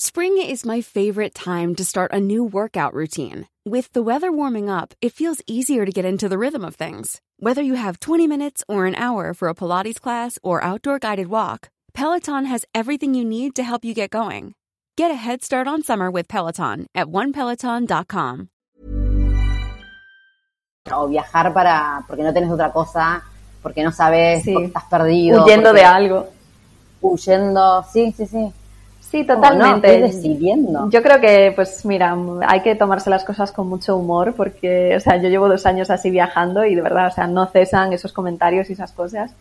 Spring is my favorite time to start a new workout routine. With the weather warming up, it feels easier to get into the rhythm of things. Whether you have 20 minutes or an hour for a Pilates class or outdoor guided walk, Peloton has everything you need to help you get going. Get a head start on summer with Peloton at onepeloton.com. O viajar para porque no tenés otra cosa, porque no sabes, Sí. porque estás perdido. Huyendo porque- de algo. Huyendo, sí, sí, sí. Sí, totalmente. No, decidiendo. Yo creo que, pues mira, hay que tomarse las cosas con mucho humor porque, o sea, yo llevo dos años así viajando y de verdad, o sea, no cesan esos comentarios y esas cosas.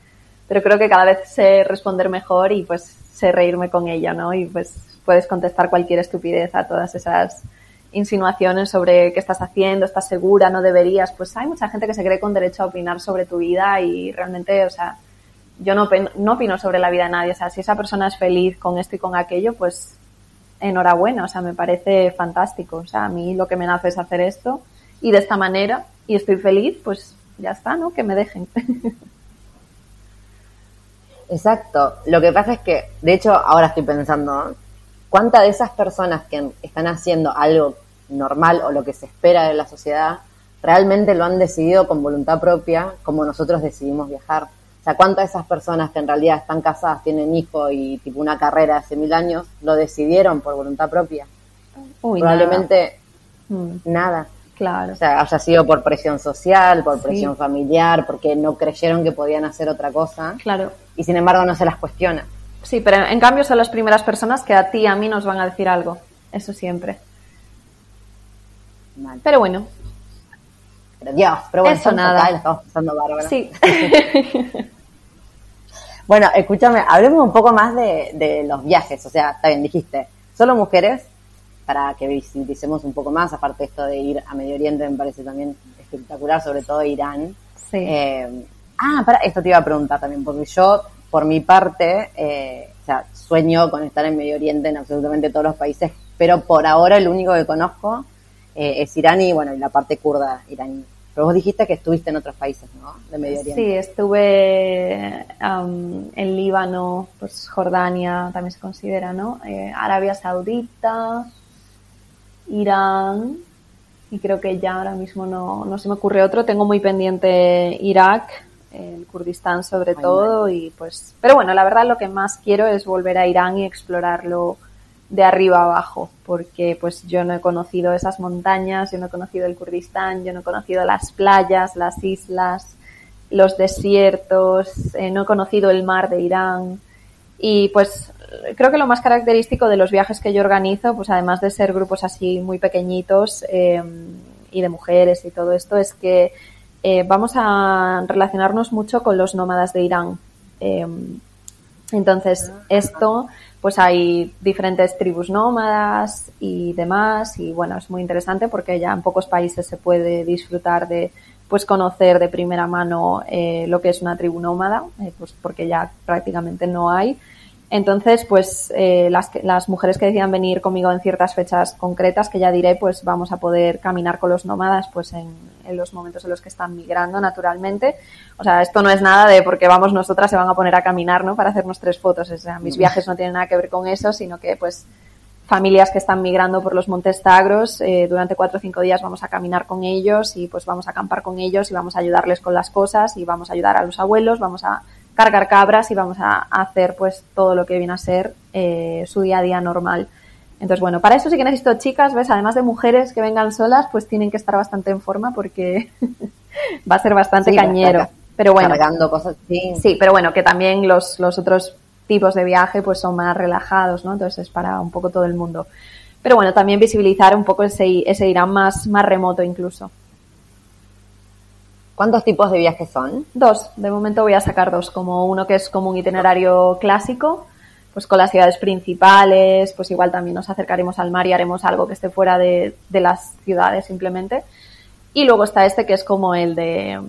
pero creo que cada vez sé responder mejor y pues sé reírme con ella, ¿no? Y pues puedes contestar cualquier estupidez a todas esas insinuaciones sobre qué estás haciendo, estás segura, no deberías. Pues hay mucha gente que se cree con derecho a opinar sobre tu vida y realmente, o sea, yo no, no opino sobre la vida de nadie. O sea, si esa persona es feliz con esto y con aquello, pues enhorabuena. O sea, me parece fantástico. O sea, a mí lo que me nace es hacer esto y de esta manera y estoy feliz, pues ya está, ¿no? Que me dejen. Exacto. Lo que pasa es que, de hecho, ahora estoy pensando, ¿cuántas de esas personas que están haciendo algo normal o lo que se espera de la sociedad realmente lo han decidido con voluntad propia, como nosotros decidimos viajar? Sea, ¿cuántas de esas personas que en realidad están casadas, tienen hijos y tipo una carrera hace mil años, lo decidieron por voluntad propia? Probablemente nada. Mm. Claro. O sea, haya sido por presión social, por presión familiar, porque no creyeron que podían hacer otra cosa. Claro. Y sin embargo no se las cuestiona. Sí, pero en cambio son las primeras personas que a ti y a mí nos van a decir algo. Eso siempre. Pero bueno. Pero Dios, pero bueno, Eso nada. la estamos pasando bárbaro. Sí. bueno, escúchame, hablemos un poco más de, de los viajes. O sea, está bien, dijiste, solo mujeres, para que visibilicemos un poco más, aparte esto de ir a Medio Oriente, me parece también espectacular, sobre todo Irán. Sí. Eh, ah, para, esto te iba a preguntar también, porque yo, por mi parte, eh, o sea, sueño con estar en Medio Oriente en absolutamente todos los países, pero por ahora el único que conozco eh, es Irán y, bueno, y la parte kurda iraní. Pero vos dijiste que estuviste en otros países, ¿no? De Medio Oriente. Sí, estuve um, en Líbano, pues Jordania también se considera, ¿no? Eh, Arabia Saudita, Irán y creo que ya ahora mismo no, no se me ocurre otro. Tengo muy pendiente Irak, el Kurdistán sobre Ay, todo y pues, pero bueno, la verdad lo que más quiero es volver a Irán y explorarlo de arriba abajo, porque pues yo no he conocido esas montañas, yo no he conocido el Kurdistán, yo no he conocido las playas, las islas, los desiertos, eh, no he conocido el mar de Irán y pues creo que lo más característico de los viajes que yo organizo, pues además de ser grupos así muy pequeñitos eh, y de mujeres y todo esto, es que eh, vamos a relacionarnos mucho con los nómadas de Irán. Eh, entonces, esto, pues hay diferentes tribus nómadas y demás, y bueno, es muy interesante porque ya en pocos países se puede disfrutar de pues conocer de primera mano eh, lo que es una tribu nómada, eh, pues porque ya prácticamente no hay. Entonces, pues eh, las, las mujeres que decidan venir conmigo en ciertas fechas concretas, que ya diré, pues vamos a poder caminar con los nómadas pues en, en, los momentos en los que están migrando naturalmente. O sea, esto no es nada de porque vamos nosotras se van a poner a caminar, ¿no? Para hacernos tres fotos. O sea, mis viajes no tienen nada que ver con eso, sino que pues familias que están migrando por los Montes Tagros, eh, durante cuatro o cinco días vamos a caminar con ellos y pues vamos a acampar con ellos y vamos a ayudarles con las cosas y vamos a ayudar a los abuelos, vamos a cargar cabras y vamos a hacer pues todo lo que viene a ser eh, su día a día normal. Entonces, bueno, para eso sí que necesito chicas, ¿ves? Además de mujeres que vengan solas, pues tienen que estar bastante en forma porque va a ser bastante Sí, cañero. carga- Pero bueno, Cargando cosas, sí. sí, pero bueno, que también los, los otros tipos de viaje pues son más relajados, ¿no? Entonces es para un poco todo el mundo. Pero bueno, también visibilizar un poco ese, ese Irán más, más remoto incluso. ¿Cuántos tipos de viajes son? Dos, de momento voy a sacar dos, como uno que es como un itinerario clásico, pues con las ciudades principales, pues igual también nos acercaremos al mar y haremos algo que esté fuera de, de las ciudades simplemente. Y luego está este que es como el de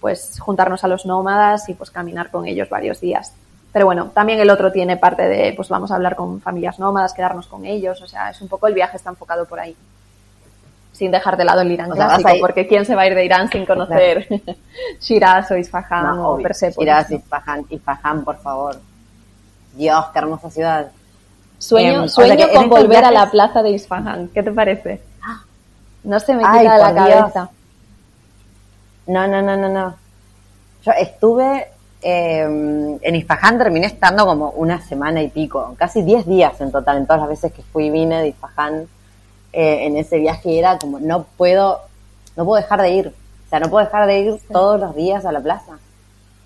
pues juntarnos a los nómadas y pues caminar con ellos varios días. Pero bueno, también el otro tiene parte de pues vamos a hablar con familias nómadas, quedarnos con ellos, o sea, es un poco el viaje está enfocado por ahí. Sin dejar de lado el Irán O clásico, porque ¿quién se va a ir de Irán sin conocer Shiraz o Isfahan No, o obvio. Persépolis? Shiraz. Isfahan, Isfahan, por favor. Dios, qué hermosa ciudad. Sueño, Em, sueño o sea con volver a la plaza de Isfahan. ¿Qué te parece? No se me quita Ay, de la Dios. cabeza. No, no, no, no, no. Yo estuve eh, en Isfahan, terminé estando como una semana y pico, casi 10 días en total, en todas las veces que fui y vine de Isfahan eh, en ese viaje era como, no puedo, no puedo dejar de ir. O sea, no puedo dejar de ir todos los días a la plaza.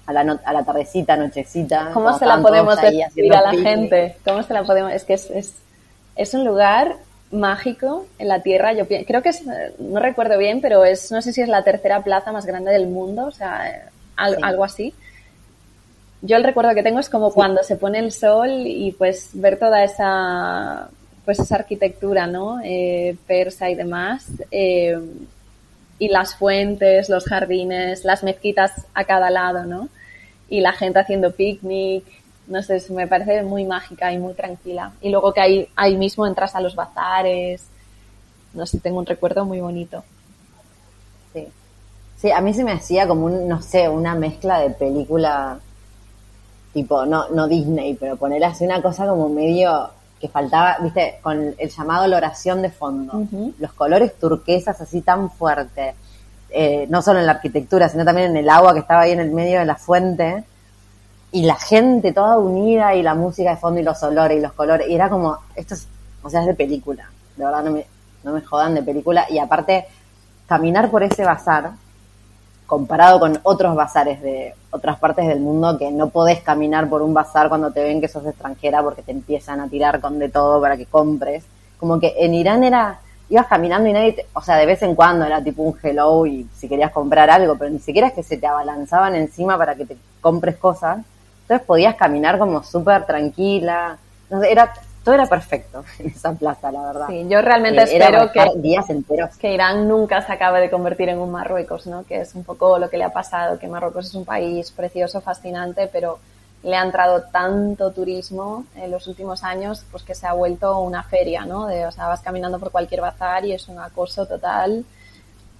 A la, no- a la tardecita, nochecita. ¿Cómo se la podemos decir a la picnic. gente? ¿Cómo se la podemos...? Es que es, es, es un lugar mágico en la Tierra. Yo creo que es, no recuerdo bien, pero es, no sé si es la tercera plaza más grande del mundo, o sea, al- Sí. algo así. yo el recuerdo que tengo es como cuando se pone el sol y pues ver toda esa pues esa arquitectura, ¿no? Eh, persa y demás. Eh, y las fuentes, los jardines, las mezquitas a cada lado, ¿no? Y la gente haciendo picnic, no sé, me parece muy mágica y muy tranquila. Y luego que ahí, ahí mismo entras a los bazares, no sé, tengo un recuerdo muy bonito. Sí. Sí, a mí se me hacía como un, no sé, una mezcla de película tipo, no, no Disney, pero poner así una cosa como medio que faltaba, viste, con el llamado la oración de fondo, los colores turquesas así tan fuertes, eh, no solo en la arquitectura, sino también en el agua que estaba ahí en el medio de la fuente, y la gente toda unida y la música de fondo y los olores y los colores, y era como, esto es, o sea, es de película, de verdad no me, no me jodan de película, y aparte, caminar por ese bazar, comparado con otros bazares de otras partes del mundo que no podés caminar por un bazar cuando te ven que sos extranjera porque te empiezan a tirar con de todo para que compres. Como que en Irán era, ibas caminando y nadie, o sea, de vez en cuando era tipo un hello y si querías comprar algo, pero ni siquiera es que se te abalanzaban encima para que te compres cosas. Entonces podías caminar como súper tranquila. No era todo era perfecto en esa plaza, la verdad. Sí, yo realmente Eh, espero que, días enteros. que Irán nunca se acabe de convertir en un Marruecos, ¿no? Que es un poco lo que le ha pasado, que Marruecos es un país precioso, fascinante, pero le ha entrado tanto turismo en los últimos años, pues que se ha vuelto una feria, ¿no? De, o sea, vas caminando por cualquier bazar y es un acoso total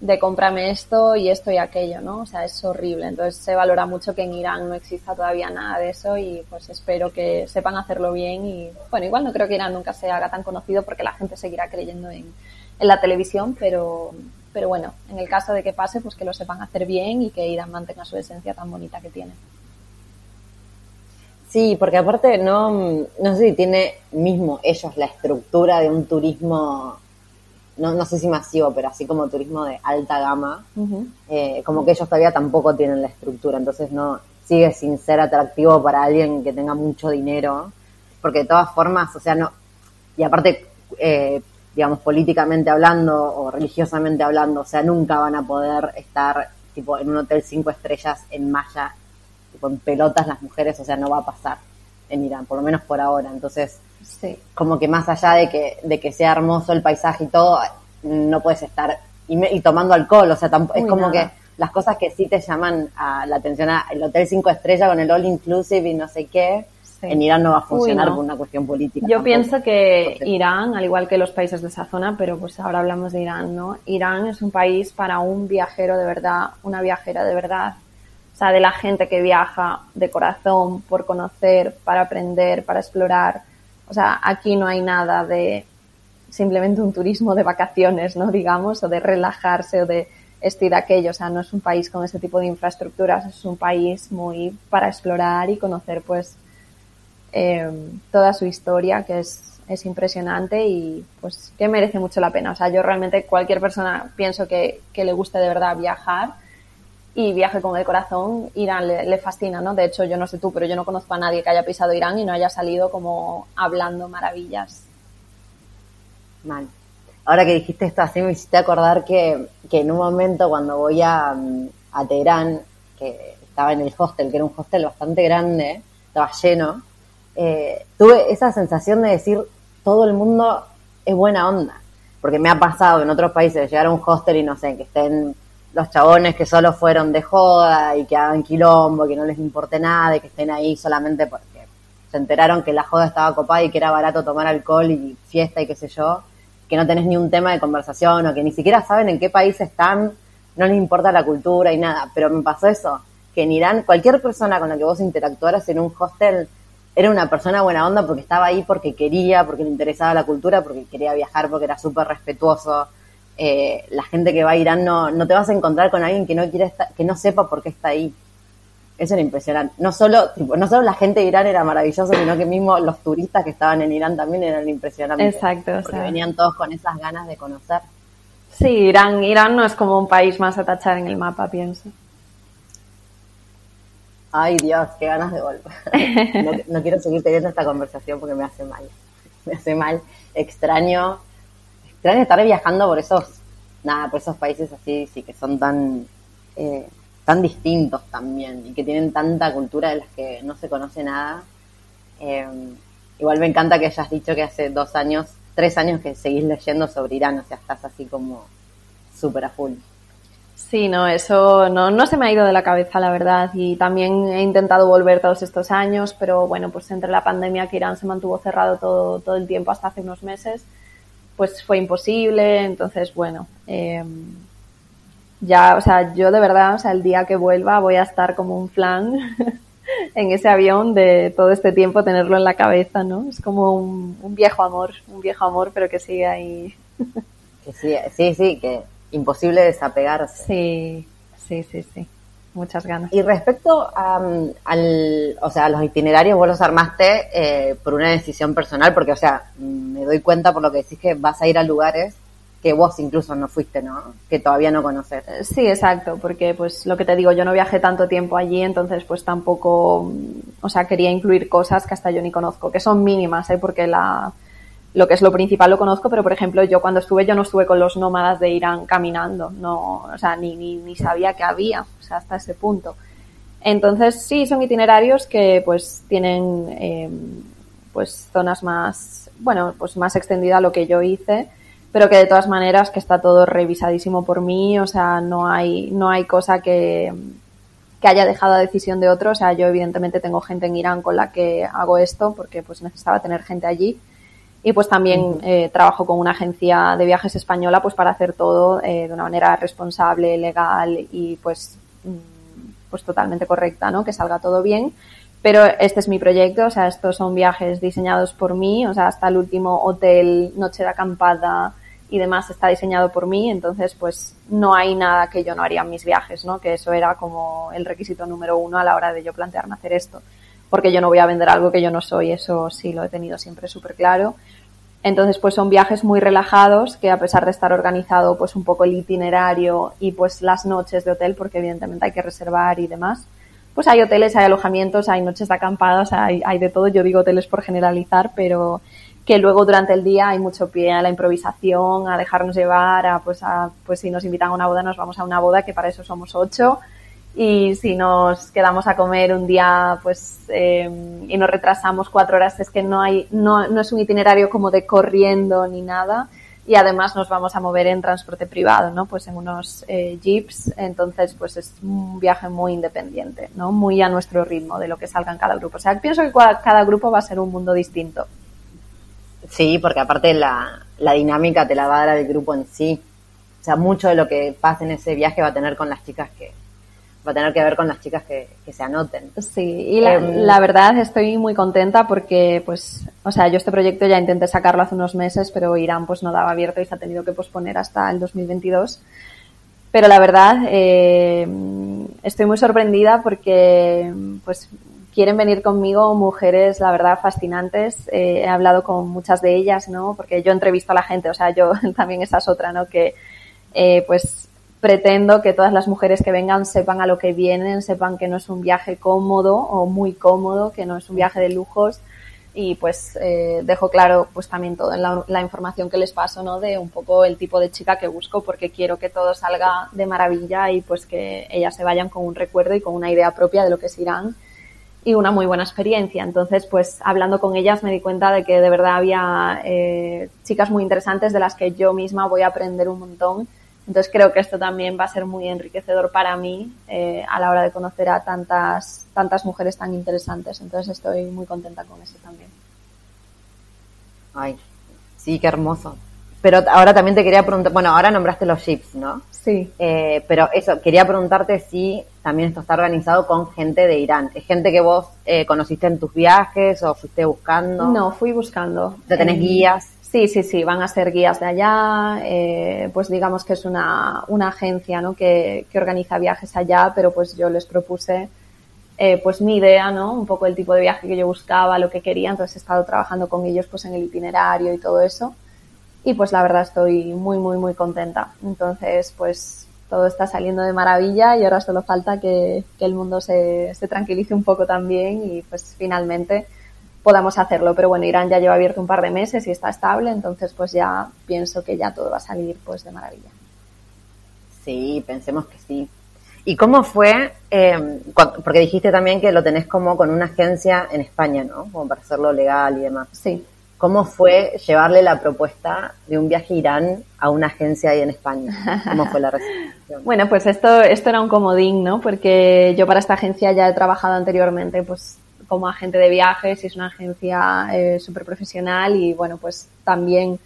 de cómprame esto y esto y aquello, ¿no? O sea, es horrible. Entonces se valora mucho que en Irán no exista todavía nada de eso y pues espero que sepan hacerlo bien y bueno, igual no creo que Irán nunca se haga tan conocido porque la gente seguirá creyendo en, en la televisión, pero, pero bueno, en el caso de que pase, pues que lo sepan hacer bien y que Irán mantenga su esencia tan bonita que tiene. Sí, porque aparte no, no sé si tiene mismo ellos la estructura de un turismo, no, no sé si masivo, pero así como turismo de alta gama, eh, como que ellos todavía tampoco tienen la estructura, entonces no sigue sin ser atractivo para alguien que tenga mucho dinero, porque de todas formas, o sea, no, y aparte, eh, digamos, políticamente hablando o religiosamente hablando, o sea, nunca van a poder estar tipo en un hotel cinco estrellas en malla tipo en pelotas las mujeres, o sea, no va a pasar en Irán, por lo menos por ahora. Entonces, Sí. como que más allá de que, de que sea hermoso el paisaje y todo, no puedes estar y, me- y tomando alcohol, o sea, es como nada. que las cosas que sí te llaman a la atención, a- el hotel cinco estrellas con el all inclusive y no sé qué, Sí. en Irán no va a funcionar Uy, no. por una cuestión política. Yo tampoco. pienso que Entonces, Irán, al igual que los países de esa zona, pero pues ahora hablamos de Irán, ¿no? Irán es un país para un viajero de verdad, una viajera de verdad. O sea, de la gente que viaja de corazón, por conocer, para aprender, para explorar. O sea, aquí no hay nada de simplemente un turismo de vacaciones, ¿no? Digamos, o de relajarse o de esto y de aquello. O sea, no es un país con ese tipo de infraestructuras, es un país muy para explorar y conocer, pues, eh, toda su historia, que es, es impresionante y pues que merece mucho la pena. O sea, yo realmente cualquier persona pienso que, que le guste de verdad viajar y viaje como de corazón, Irán le, fascina, ¿no? De hecho, yo no sé tú, pero yo no conozco a nadie que haya pisado Irán y no haya salido como hablando maravillas. Mal. Ahora que dijiste esto así me hiciste acordar que, que en un momento cuando voy a, a Teherán, que estaba en el hostel, que era un hostel bastante grande, estaba lleno, eh, tuve esa sensación de decir, todo el mundo es buena onda. Porque me ha pasado en otros países llegar a un hostel y no sé, que estén los chabones que solo fueron de joda y que hagan quilombo, que no les importe nada y que estén ahí solamente porque se enteraron que la joda estaba copada y que era barato tomar alcohol y fiesta y qué sé yo, que no tenés ni un tema de conversación o que ni siquiera saben en qué país están, no les importa la cultura y nada. Pero me pasó eso, que en Irán cualquier persona con la que vos interactuaras en un hostel era una persona buena onda porque estaba ahí porque quería, porque le interesaba la cultura, porque quería viajar, porque era súper respetuoso. Eh, la gente que va a Irán no, no te vas a encontrar con alguien que no quiere estar, que no sepa por qué está ahí. Eso era impresionante. No solo, tipo, no solo la gente de Irán era maravillosa, sino que mismo los turistas que estaban en Irán también eran impresionantes. Exacto, o Porque sea. venían todos con esas ganas de conocer. Sí, Irán, Irán no es como un país más a tachar en el mapa, pienso. Ay Dios, qué ganas de golpe. No, no quiero seguir teniendo esta conversación porque me hace mal. Me hace mal. Extraño, extraño estar viajando por esos, nada, por esos países así, sí, que son tan, eh, tan distintos también y que tienen tanta cultura de las que no se conoce nada. Eh, igual me encanta que hayas dicho que hace dos años, tres años que seguís leyendo sobre Irán, o sea, estás así como súper a full. Sí, no, eso no, no se me ha ido de la cabeza, la verdad. Y también he intentado volver todos estos años, pero bueno, pues entre la pandemia que Irán se mantuvo cerrado todo, todo el tiempo hasta hace unos meses, pues fue imposible. Entonces, bueno, eh, ya, o sea, yo de verdad, o sea, el día que vuelva voy a estar como un flan en ese avión de todo este tiempo tenerlo en la cabeza, ¿no? Es como un, un viejo amor, un viejo amor, pero que sigue ahí. que sí, sí, sí, que imposible desapegarse. Sí, sí, sí, sí. Muchas ganas. Y respecto a, al, o sea, los itinerarios, vos los armaste eh, por una decisión personal, porque, o sea, me doy cuenta por lo que decís que vas a ir a lugares que vos incluso no fuiste, ¿no? Que todavía no conoces. Sí, exacto, porque pues lo que te digo, yo no viajé tanto tiempo allí, entonces pues tampoco, o sea, quería incluir cosas que hasta yo ni conozco, que son mínimas, ¿eh? Porque la, lo que es lo principal lo conozco, pero por ejemplo yo cuando estuve, yo no estuve con los nómadas de Irán caminando, no, o sea, ni, ni, ni sabía que había, o sea, hasta ese punto. Entonces sí, son itinerarios que pues tienen eh, pues zonas más, bueno, pues más extendida a lo que yo hice, pero que de todas maneras que está todo revisadísimo por mí, o sea, no hay, no hay cosa que, que haya dejado a decisión de otro, o sea, yo evidentemente tengo gente en Irán con la que hago esto porque pues necesitaba tener gente allí y pues también eh, trabajo con una agencia de viajes española pues para hacer todo eh, de una manera responsable, legal y pues, pues totalmente correcta, ¿no? Que salga todo bien. Pero este es mi proyecto, o sea, estos son viajes diseñados por mí, o sea, hasta el último hotel, noche de acampada, y demás está diseñado por mí, entonces pues no hay nada que yo no haría en mis viajes, ¿no? Que eso era como el requisito número uno a la hora de yo plantearme hacer esto, porque yo no voy a vender algo que yo no soy, eso sí lo he tenido siempre súper claro. Entonces pues son viajes muy relajados que a pesar de estar organizado pues un poco el itinerario y pues las noches de hotel, porque evidentemente hay que reservar y demás, pues hay hoteles, hay alojamientos, hay noches de acampadas, hay, hay de todo, yo digo hoteles por generalizar, pero que luego durante el día hay mucho pie a la improvisación, a dejarnos llevar, a pues a pues si nos invitan a una boda nos vamos a una boda que para eso somos ocho y si nos quedamos a comer un día pues eh, y nos retrasamos cuatro horas es que no hay no, no es un itinerario como de corriendo ni nada y además nos vamos a mover en transporte privado, ¿no? Pues en unos eh, jeeps, entonces pues es un viaje muy independiente, ¿no? Muy a nuestro ritmo de lo que salga en cada grupo. O sea, pienso que cada grupo va a ser un mundo distinto. Sí, porque aparte la, la dinámica te la va a dar el grupo en sí. O sea, mucho de lo que pasa en ese viaje va a tener con las chicas que, va a tener que ver con las chicas que, que se anoten. Sí, y la, eh, la, verdad estoy muy contenta porque, pues, o sea, yo este proyecto ya intenté sacarlo hace unos meses, pero Irán pues no daba abierto y se ha tenido que posponer hasta el 2022. Pero la verdad, eh, estoy muy sorprendida porque, pues, quieren venir conmigo mujeres, la verdad, fascinantes. Eh, he hablado con muchas de ellas, ¿no? Porque yo entrevisto a la gente, o sea, yo también esa es otra, ¿no? Que, eh, pues, pretendo que todas las mujeres que vengan sepan a lo que vienen, sepan que no es un viaje cómodo o muy cómodo, que no es un viaje de lujos y pues eh, dejo claro pues también todo en la, la, información que les paso, ¿no? De un poco el tipo de chica que busco porque quiero que todo salga de maravilla y pues que ellas se vayan con un recuerdo y con una idea propia de lo que es Irán y una muy buena experiencia. Entonces, pues hablando con ellas me di cuenta de que de verdad había eh, chicas muy interesantes de las que yo misma voy a aprender un montón. Entonces creo que esto también va a ser muy enriquecedor para mí eh, a la hora de conocer a tantas, tantas mujeres tan interesantes. Entonces estoy muy contenta con eso también. Ay, sí, qué hermoso. Pero ahora también te quería preguntar, bueno, ahora nombraste los chips, ¿no? Sí. Eh, pero eso, quería preguntarte si también esto está organizado con gente de Irán. ¿Es gente que vos eh, conociste en tus viajes o fuiste buscando? No, fui buscando. ¿Te tenés guías? Sí, sí, sí, van a ser guías de allá, eh, pues digamos que es una, una agencia ¿no? que, que organiza viajes allá, pero pues yo les propuse eh, pues mi idea, ¿no? Un poco el tipo de viaje que yo buscaba, lo que quería, entonces he estado trabajando con ellos pues en el itinerario y todo eso y pues la verdad estoy muy, muy, muy contenta. Entonces, pues todo está saliendo de maravilla y ahora solo falta que, que el mundo se, se, tranquilice un poco también y pues finalmente podamos hacerlo. Pero bueno, Irán ya lleva abierto un par de meses y está estable, entonces pues ya pienso que ya todo va a salir pues de maravilla. Sí, pensemos que sí. ¿Y cómo fue? eh, cuan- porque dijiste también que lo tenés como con una agencia en España, ¿no? Como para hacerlo legal y demás. Sí. ¿Cómo fue llevarle la propuesta de un viaje a Irán a una agencia ahí en España? ¿Cómo fue la recepción? Bueno, pues esto, esto era un comodín, ¿no? Porque yo para esta agencia ya he trabajado anteriormente, pues como agente de viajes y es una agencia eh, súper profesional y bueno, pues también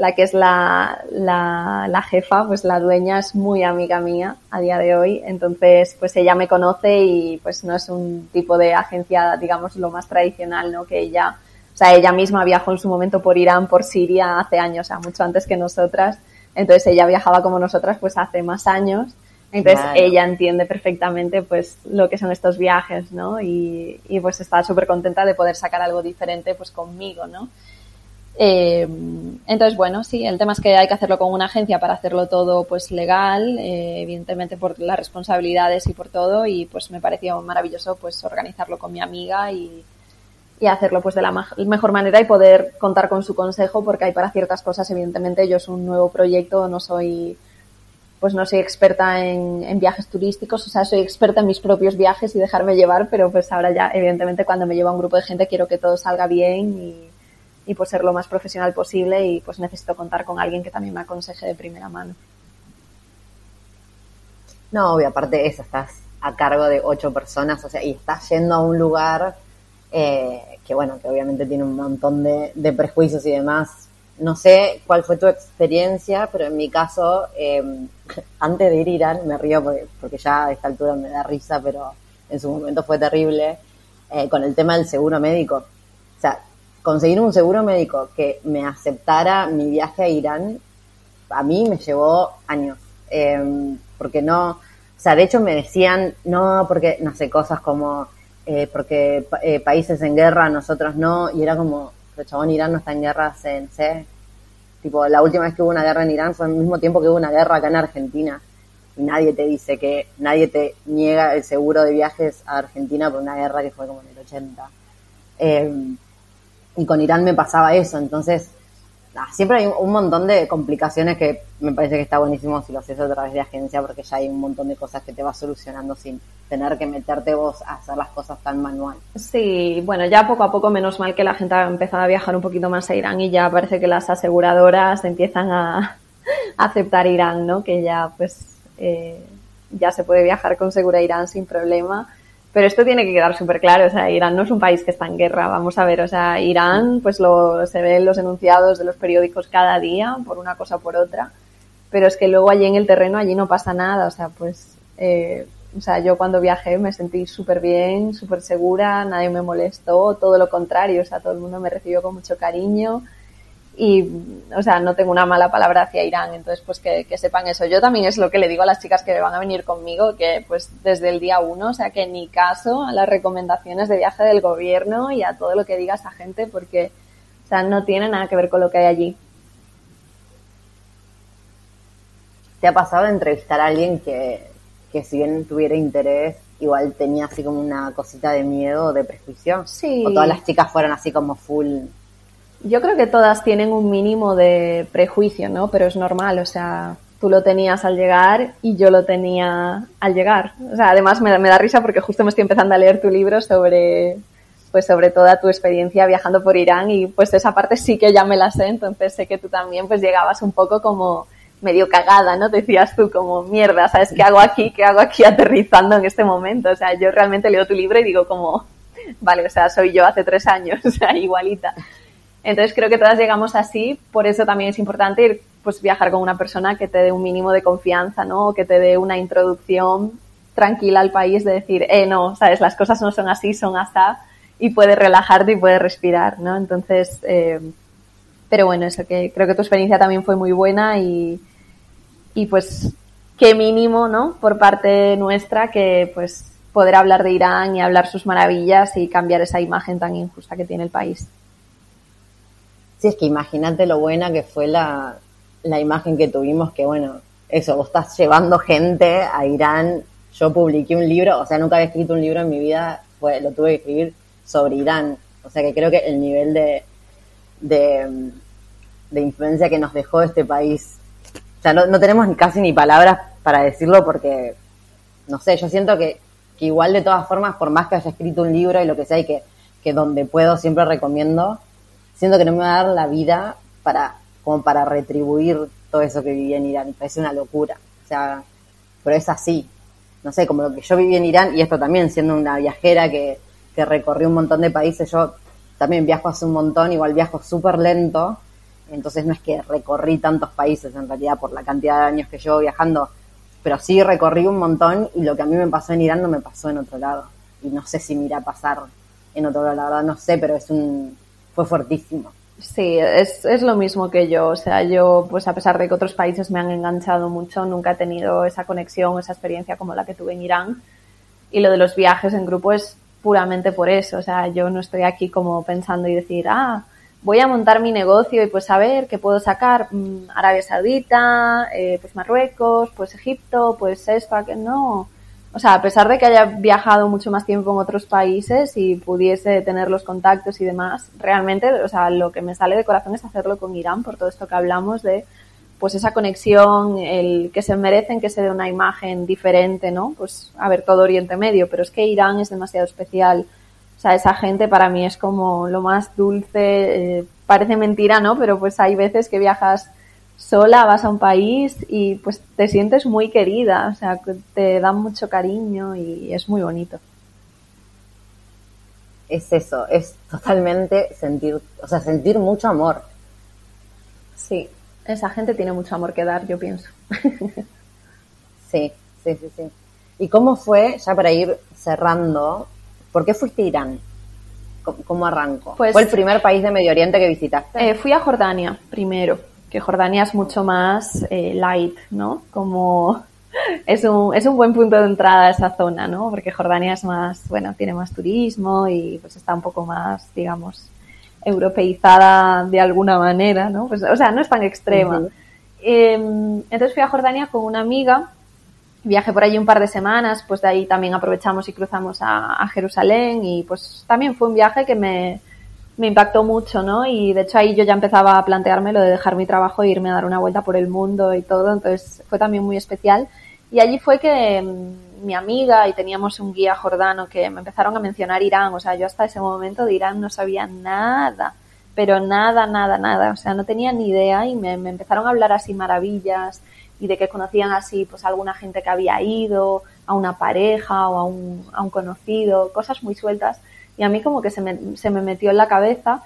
la que es la, la, la jefa, pues la dueña es muy amiga mía a día de hoy, entonces pues ella me conoce y pues no es un tipo de agencia, digamos, lo más tradicional, ¿no? Que ella, o sea, ella misma viajó en su momento por Irán, por Siria hace años, o sea, mucho antes que nosotras, entonces ella viajaba como nosotras pues hace más años, entonces Claro. ella entiende perfectamente pues lo que son estos viajes, ¿no? Y, y pues está súper contenta de poder sacar algo diferente pues conmigo, ¿no? Eh, entonces, bueno, sí, el tema es que hay que hacerlo con una agencia para hacerlo todo pues legal, eh, evidentemente por las responsabilidades y por todo, y pues me pareció maravilloso pues organizarlo con mi amiga y, y hacerlo pues de la mejor manera y poder contar con su consejo porque hay para ciertas cosas, evidentemente yo es un nuevo proyecto, no soy pues no soy experta en, viajes turísticos, o sea, soy experta en mis propios viajes y dejarme llevar, pero pues ahora ya, evidentemente, cuando me lleva un grupo de gente quiero que todo salga bien y, y pues ser lo más profesional posible y pues necesito contar con alguien que también me aconseje de primera mano. No, obvio, aparte eso, estás a cargo de ocho personas, o sea, y estás yendo a un lugar eh, que, bueno, que obviamente tiene un montón de, de prejuicios y demás. No sé cuál fue tu experiencia, pero en mi caso, eh, antes de ir a Irán, me río porque, porque ya a esta altura me da risa, pero en su momento fue terrible, eh, con el tema del seguro médico. O sea, conseguir un seguro médico que me aceptara mi viaje a Irán, a mí me llevó años. Eh, porque no, o sea, de hecho me decían, no, porque, no sé, cosas como, eh, porque eh, países en guerra, nosotros no, y era como, pero chabón, Irán no está en guerra hace, sé, tipo, la última vez que hubo una guerra en Irán fue al mismo tiempo que hubo una guerra acá en Argentina. Y nadie te dice que, nadie te niega el seguro de viajes a Argentina por una guerra que fue como en el 80. Eh, y con Irán me pasaba eso, entonces ah, siempre hay un, montón de complicaciones que me parece que está buenísimo si lo haces a través de agencia porque ya hay un montón de cosas que te vas solucionando sin tener que meterte vos a hacer las cosas tan manual. Sí, bueno, ya poco a poco, menos mal que la gente ha empezado a viajar un poquito más a Irán y ya parece que las aseguradoras empiezan a, aceptar Irán, ¿no? Que ya, pues, eh, ya se puede viajar con seguro a Irán sin problema. Pero esto tiene que quedar súper claro, o sea, Irán no es un país que está en guerra, vamos a ver, o sea, Irán, pues lo, se ve en los enunciados de los periódicos cada día, por una cosa o por otra, pero es que luego allí en el terreno, allí no pasa nada, o sea, pues, eh, o sea, yo cuando viajé me sentí súper bien, súper segura, nadie me molestó, todo lo contrario, o sea, todo el mundo me recibió con mucho cariño y, o sea, no tengo una mala palabra hacia Irán, entonces pues que, que sepan eso. Yo también es lo que le digo a las chicas que van a venir conmigo, que pues desde el día uno, o sea, que ni caso a las recomendaciones de viaje del gobierno y a todo lo que diga esa gente, porque, o sea, no tiene nada que ver con lo que hay allí. ¿Te ha pasado de entrevistar a alguien que, que si bien tuviera interés, igual tenía así como una cosita de miedo o de prejuicio? Sí. ¿O todas las chicas fueron así como full? Yo creo que todas tienen un mínimo de prejuicio, ¿no? Pero es normal, o sea, tú lo tenías al llegar y yo lo tenía al llegar. O sea, además me, me da risa porque justo me estoy empezando a leer tu libro sobre, pues sobre toda tu experiencia viajando por Irán y pues esa parte sí que ya me la sé, entonces sé que tú también pues llegabas un poco como medio cagada, ¿no? Decías tú como, mierda, ¿sabes qué hago aquí? ¿Qué hago aquí aterrizando en este momento? O sea, yo realmente leo tu libro y digo como, vale, o sea, soy yo hace tres años, o sea, igualita. Entonces creo que todas llegamos así, por eso también es importante ir, pues viajar con una persona que te dé un mínimo de confianza, ¿no? Que te dé una introducción tranquila al país de decir, eh, no, sabes, las cosas no son así, son hasta y puedes relajarte y puedes respirar, ¿no? Entonces, eh, pero bueno, eso que creo que tu experiencia también fue muy buena y, y pues qué mínimo, ¿no? Por parte nuestra que pues poder hablar de Irán y hablar sus maravillas y cambiar esa imagen tan injusta que tiene el país. Sí, es que imagínate lo buena que fue la, la imagen que tuvimos, que bueno, eso, vos estás llevando gente a Irán. Yo publiqué un libro, o sea, nunca había escrito un libro en mi vida, fue, lo tuve que escribir sobre Irán. O sea, que creo que el nivel de, de, de influencia que nos dejó este país, o sea, no, no tenemos casi ni palabras para decirlo porque no sé, yo siento que, que igual de todas formas, por más que haya escrito un libro y lo que sea, y que, que donde puedo siempre recomiendo, siento que no me va a dar la vida para, como para retribuir todo eso que viví en Irán. Me parece una locura. O sea, pero es así. No sé, como lo que yo viví en Irán, y esto también siendo una viajera que, que recorrió un montón de países, yo también viajo hace un montón, igual viajo súper lento, entonces no es que recorrí tantos países en realidad por la cantidad de años que llevo viajando, pero sí recorrí un montón y lo que a mí me pasó en Irán no me pasó en otro lado. Y no sé si me irá a pasar en otro lado, la verdad no sé, pero es un, fue fuertísimo. Sí, es, es lo mismo que yo. O sea, yo, pues a pesar de que otros países me han enganchado mucho, nunca he tenido esa conexión, esa experiencia como la que tuve en Irán. Y lo de los viajes en grupo es puramente por eso. O sea, yo no estoy aquí como pensando y decir, ah, voy a montar mi negocio y pues a ver qué puedo sacar. Mm, Arabia Saudita, eh, pues Marruecos, pues Egipto, pues esto, que no. O sea, a pesar de que haya viajado mucho más tiempo en otros países y pudiese tener los contactos y demás, realmente, o sea, lo que me sale de corazón es hacerlo con Irán por todo esto que hablamos de pues esa conexión, el que se merecen que se dé una imagen diferente, ¿no? Pues a ver, todo Oriente Medio, pero es que Irán es demasiado especial. O sea, esa gente para mí es como lo más dulce, eh, parece mentira, ¿no? Pero pues hay veces que viajas sola, vas a un país y pues te sientes muy querida, o sea, te dan mucho cariño y es muy bonito. Es eso, es totalmente sentir, o sea, sentir mucho amor. Sí, esa gente tiene mucho amor que dar, yo pienso. sí, sí, sí, sí. ¿Y cómo fue, ya para ir cerrando, por qué fuiste a Irán? ¿Cómo, arrancó? Pues, ¿Fue el primer país de Medio Oriente que visitaste? Eh, fui a Jordania primero, que Jordania es mucho más eh, light, ¿no? Como es un, es un buen punto de entrada a esa zona, ¿no? Porque Jordania es más, bueno, tiene más turismo y pues está un poco más, digamos, europeizada de alguna manera, ¿no? Pues, o sea, no es tan extrema. Em, entonces fui a Jordania con una amiga, viajé por allí un par de semanas, pues de ahí también aprovechamos y cruzamos a, Jerusalén y pues también fue un viaje que me, me impactó mucho, ¿no? Y de hecho ahí yo ya empezaba a plantearme lo de dejar mi trabajo e irme a dar una vuelta por el mundo y todo, entonces fue también muy especial. Y allí fue que em, mi amiga y teníamos un guía jordano que me empezaron a mencionar Irán. O sea, yo hasta ese momento de Irán no sabía nada, pero nada, nada, nada. O sea, no tenía ni idea y me, empezaron a hablar así maravillas y de que conocían así pues alguna gente que había ido, a una pareja o a un, a un conocido, cosas muy sueltas. Y a mí como que se me, se me metió en la cabeza.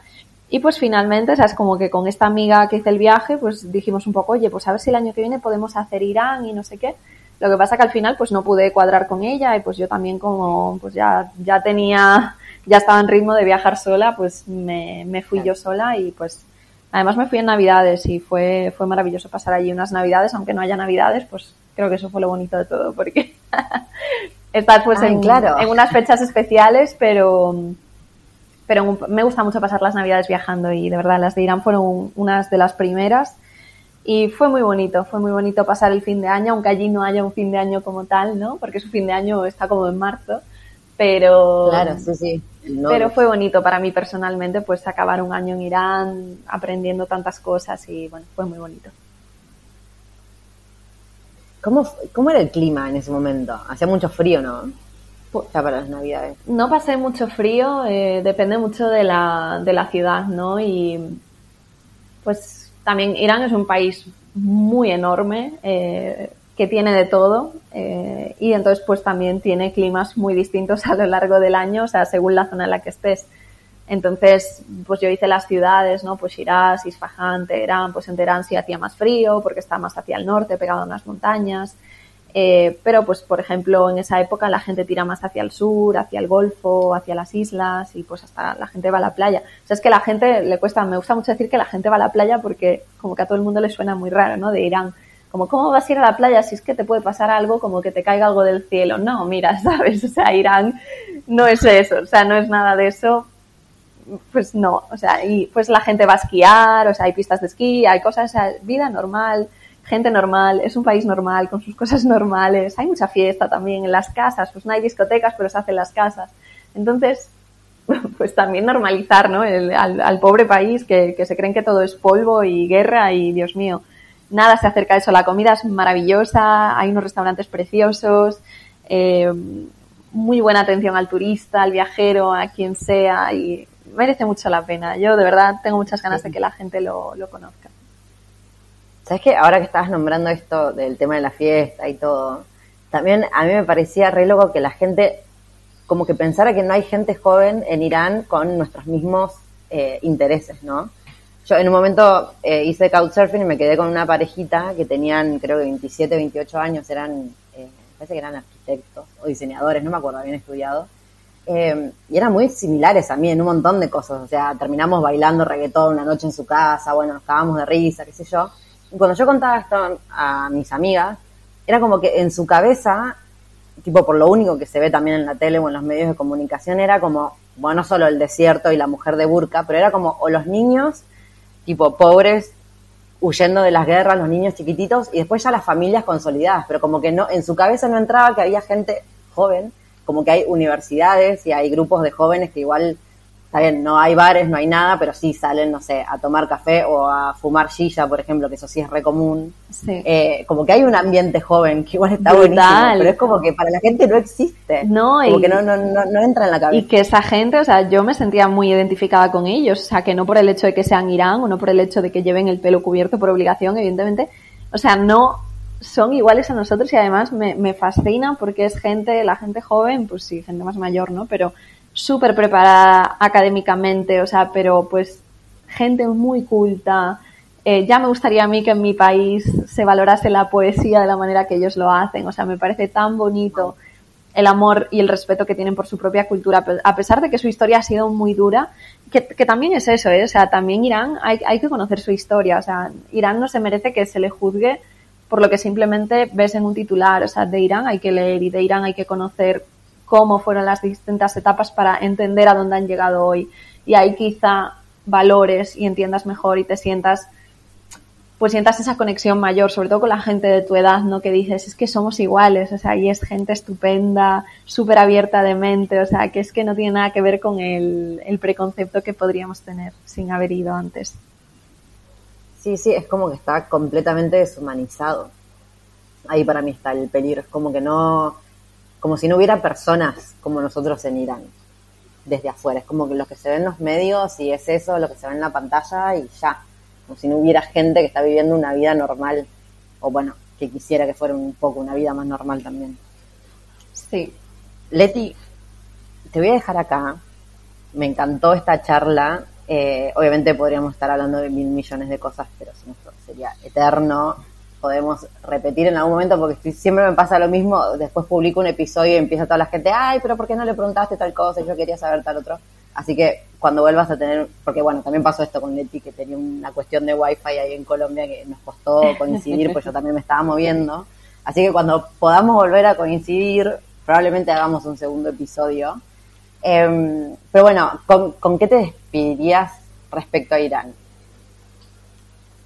Y pues finalmente, o sea, es como que con esta amiga que hice el viaje, pues dijimos un poco, oye, pues a ver si el año que viene podemos hacer Irán y no sé qué. Lo que pasa que al final pues no pude cuadrar con ella y pues yo también como pues ya, ya tenía, ya estaba en ritmo de viajar sola, pues me, me fui yo sola y pues además me fui en Navidades y fue, fue maravilloso pasar allí unas Navidades, aunque no haya Navidades, pues creo que eso fue lo bonito de todo porque estar pues en, claro. en unas fechas especiales, pero pero me gusta mucho pasar las Navidades viajando y de verdad las de Irán fueron unas de las primeras y fue muy bonito, fue muy bonito pasar el fin de año, aunque allí no haya un fin de año como tal, ¿no? Porque su fin de año está como en marzo, pero... Claro, sí, sí. pero fue bonito para mí personalmente, pues acabar un año en Irán, aprendiendo tantas cosas y bueno, fue muy bonito. ¿Cómo, cómo era el clima en ese momento? Hacía mucho frío, ¿no? Ya para las navidades. No pasé mucho frío, eh, depende mucho de la, de la ciudad, ¿no? Y pues también Irán es un país muy enorme, eh, que tiene de todo eh, y entonces pues también tiene climas muy distintos a lo largo del año, o sea, según la zona en la que estés. Entonces, pues yo hice las ciudades, ¿no? Pues Shiraz, Isfahan, Teherán, pues en Teherán sí hacía más frío porque está más hacia el norte, pegado a unas montañas. Eh, pero, pues, por ejemplo, en esa época la gente tira más hacia el sur, hacia el Golfo, hacia las islas y pues hasta la gente va a la playa. O sea, es que la gente le cuesta, me gusta mucho decir que la gente va a la playa porque como que a todo el mundo le suena muy raro, ¿no? De Irán. Como, ¿cómo vas a ir a la playa si es que te puede pasar algo como que te caiga algo del cielo? No, mira, ¿sabes? O sea, Irán no es eso, o sea, no es nada de eso. Pues no, o sea, y pues la gente va a esquiar, o sea, hay pistas de esquí, hay cosas, o sea, vida normal gente normal, es un país normal, con sus cosas normales, hay mucha fiesta también en las casas, pues no hay discotecas, pero se hacen las casas. Entonces, pues también normalizar, ¿no? al, pobre país que, que, se creen que todo es polvo y guerra y Dios mío, nada se acerca a eso. La comida es maravillosa, hay unos restaurantes preciosos, eh, muy buena atención al turista, al viajero, a quien sea y merece mucho la pena. Yo de verdad tengo muchas ganas de que la gente lo, lo conozca. ¿Sabes qué? Ahora que estabas nombrando esto del tema de la fiesta y todo, también a mí me parecía re loco que la gente como que pensara que no hay gente joven en Irán con nuestros mismos eh, intereses, ¿no? Yo en un momento eh, hice couchsurfing y me quedé con una parejita que tenían creo que 27, 28 años, eran, eh, parece que eran arquitectos o diseñadores, no me acuerdo, habían estudiado. Eh, y eran muy similares a mí en un montón de cosas, o sea, terminamos bailando reggaetón una noche en su casa, bueno, nos de risa, qué sé yo. Y cuando yo contaba esto a mis amigas, era como que en su cabeza, tipo por lo único que se ve también en la tele o en los medios de comunicación, era como, bueno, no solo el desierto y la mujer de burka, pero era como o los niños, tipo pobres, huyendo de las guerras, los niños chiquititos, y después ya las familias consolidadas, pero como que no, en su cabeza no entraba que había gente joven, como que hay universidades y hay grupos de jóvenes que igual está bien, no hay bares, no hay nada, pero sí salen, no sé, a tomar café o a fumar shisha, por ejemplo, que eso sí es re común. Sí. Eh, como que hay un ambiente joven que igual está Brutal. buenísimo, pero es como que para la gente no existe. No, como y- que no, no, no, no entra en la cabeza. Y que esa gente, o sea, yo me sentía muy identificada con ellos, o sea, que no por el hecho de que sean Irán o no por el hecho de que lleven el pelo cubierto por obligación, evidentemente, o sea, no son iguales a nosotros y además me, me fascina porque es gente, la gente joven, pues sí, gente más mayor, ¿no? Pero súper preparada académicamente, o sea, pero pues gente muy culta. Eh, ya me gustaría a mí que en mi país se valorase la poesía de la manera que ellos lo hacen, o sea, me parece tan bonito el amor y el respeto que tienen por su propia cultura, a pesar de que su historia ha sido muy dura, que, que también es eso, ¿eh? o sea, también Irán hay, hay que conocer su historia, o sea, Irán no se merece que se le juzgue por lo que simplemente ves en un titular, o sea, de Irán hay que leer y de Irán hay que conocer cómo fueron las distintas etapas para entender a dónde han llegado hoy. Y ahí quizá valores y entiendas mejor y te sientas pues sientas esa conexión mayor, sobre todo con la gente de tu edad, ¿no? Que dices, es que somos iguales, o sea, y es gente estupenda, súper abierta de mente, o sea, que es que no tiene nada que ver con el, el preconcepto que podríamos tener sin haber ido antes. Sí, sí, es como que está completamente deshumanizado. Ahí para mí está el peligro. Es como que no, como si no hubiera personas como nosotros en Irán, desde afuera. Es como que lo que se ve en los medios y es eso, lo que se ve en la pantalla y ya. Como si no hubiera gente que está viviendo una vida normal. O bueno, que quisiera que fuera un poco una vida más normal también. Sí. Leti, te voy a dejar acá. Me encantó esta charla. Eh, obviamente podríamos estar hablando de mil millones de cosas, pero si no, sería eterno. Podemos repetir en algún momento porque siempre me pasa lo mismo. Después publico un episodio y empieza toda la gente, ay, pero ¿por qué no le preguntaste tal cosa? Yo quería saber tal otro. Así que cuando vuelvas a tener, porque bueno, también pasó esto con Leti, que tenía una cuestión de wifi ahí en Colombia que nos costó coincidir, pues yo también me estaba moviendo. Así que cuando podamos volver a coincidir, probablemente hagamos un segundo episodio. Em, pero bueno, ¿con, qué te despedirías respecto a Irán?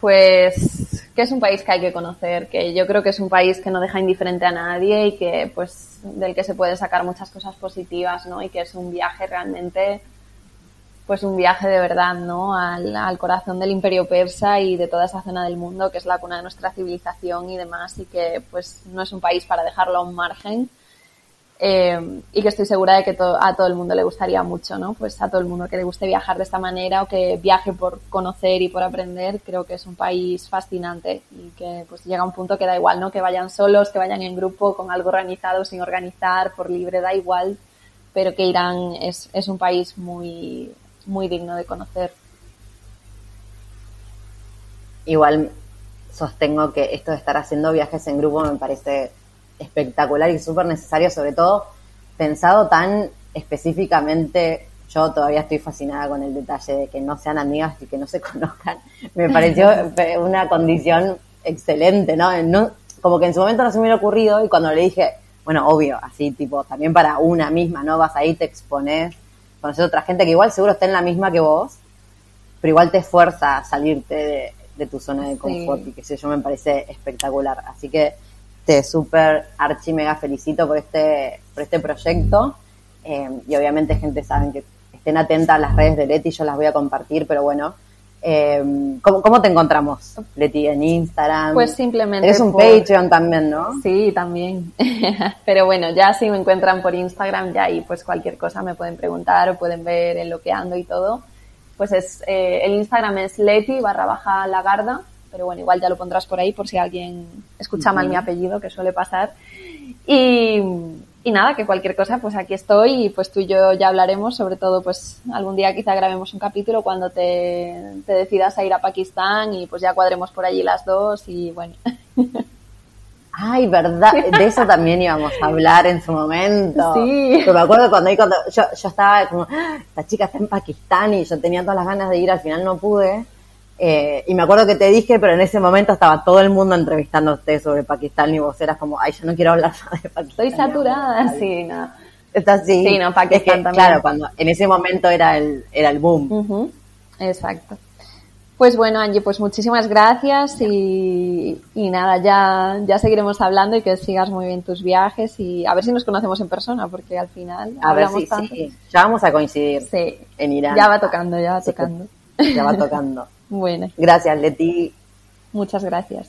Pues que es un país que hay que conocer, que yo creo que es un país que no deja indiferente a nadie y que pues del que se pueden sacar muchas cosas positivas, ¿no? Y que es un viaje realmente pues un viaje de verdad, ¿no? Al, al corazón del imperio persa y de toda esa zona del mundo que es la cuna de nuestra civilización y demás y que pues no es un país para dejarlo a un margen eh, y que estoy segura de que to- a todo el mundo le gustaría mucho, ¿no? Pues a todo el mundo que le guste viajar de esta manera o que viaje por conocer y por aprender, creo que es un país fascinante y que pues llega un punto que da igual, ¿no? Que vayan solos, que vayan en grupo, con algo organizado, sin organizar, por libre, da igual, pero que Irán es, es un país muy, muy digno de conocer. Igual sostengo que esto de estar haciendo viajes en grupo me parece espectacular y súper necesario, sobre todo pensado tan específicamente. Yo todavía estoy fascinada con el detalle de que no sean amigas y que no se conozcan. Me pareció una condición excelente, ¿no? No- Como que en su momento no se me hubiera ocurrido y cuando le dije, bueno, obvio, así tipo, también para una misma, ¿no? Vas ahí, te expones, conoces a otra gente que igual seguro está en la misma que vos, pero igual te esfuerza a salirte de, de tu zona de confort Sí. y que sé yo, me parece espectacular. Así que te súper archi mega felicito por este, por este proyecto. Eh, y obviamente, gente, saben que estén atentas a las redes de Leti, yo las voy a compartir, pero bueno, Eh, ¿cómo, ¿Cómo te encontramos, Leti, en Instagram? Pues simplemente. Es un por- Patreon también, ¿no? Sí, también. Pero bueno, ya si me encuentran por Instagram, ya ahí pues cualquier cosa me pueden preguntar o pueden ver en lo que ando y todo. Pues es, eh, el Instagram es leti barra baja lagarda, pero bueno, igual ya lo pondrás por ahí por si alguien escucha mal mi apellido, que suele pasar. Y, y nada, que cualquier cosa, pues aquí estoy y pues tú y yo ya hablaremos, sobre todo pues algún día quizá grabemos un capítulo cuando te, te decidas a ir a Pakistán y pues ya cuadremos por allí las dos y bueno. Ay, verdad, de eso también íbamos a hablar en su momento. Sí. Pero me acuerdo cuando, cuando yo, yo estaba como, "Ah, esta chica está en Pakistán y yo tenía todas las ganas de ir, al final no pude. Eh, y me acuerdo que te dije, pero en ese momento estaba todo el mundo entrevistándote sobre Pakistán y vos eras como, ay, yo no quiero hablar de Pakistán. Estoy saturada, sí, no. Está así. Sí, no, Pakistán Es que, también. Claro, cuando en ese momento era el, era el boom. Exacto. Pues bueno, Angie, pues muchísimas gracias y, y nada, ya, ya seguiremos hablando y que sigas muy bien tus viajes y a ver si nos conocemos en persona, porque al final A ver si tanto. sí, ya vamos a coincidir Sí. en Irán. Ya va tocando, ya va Sí, tocando. Ya va tocando. Bueno, Gracias, Leti. muchas gracias.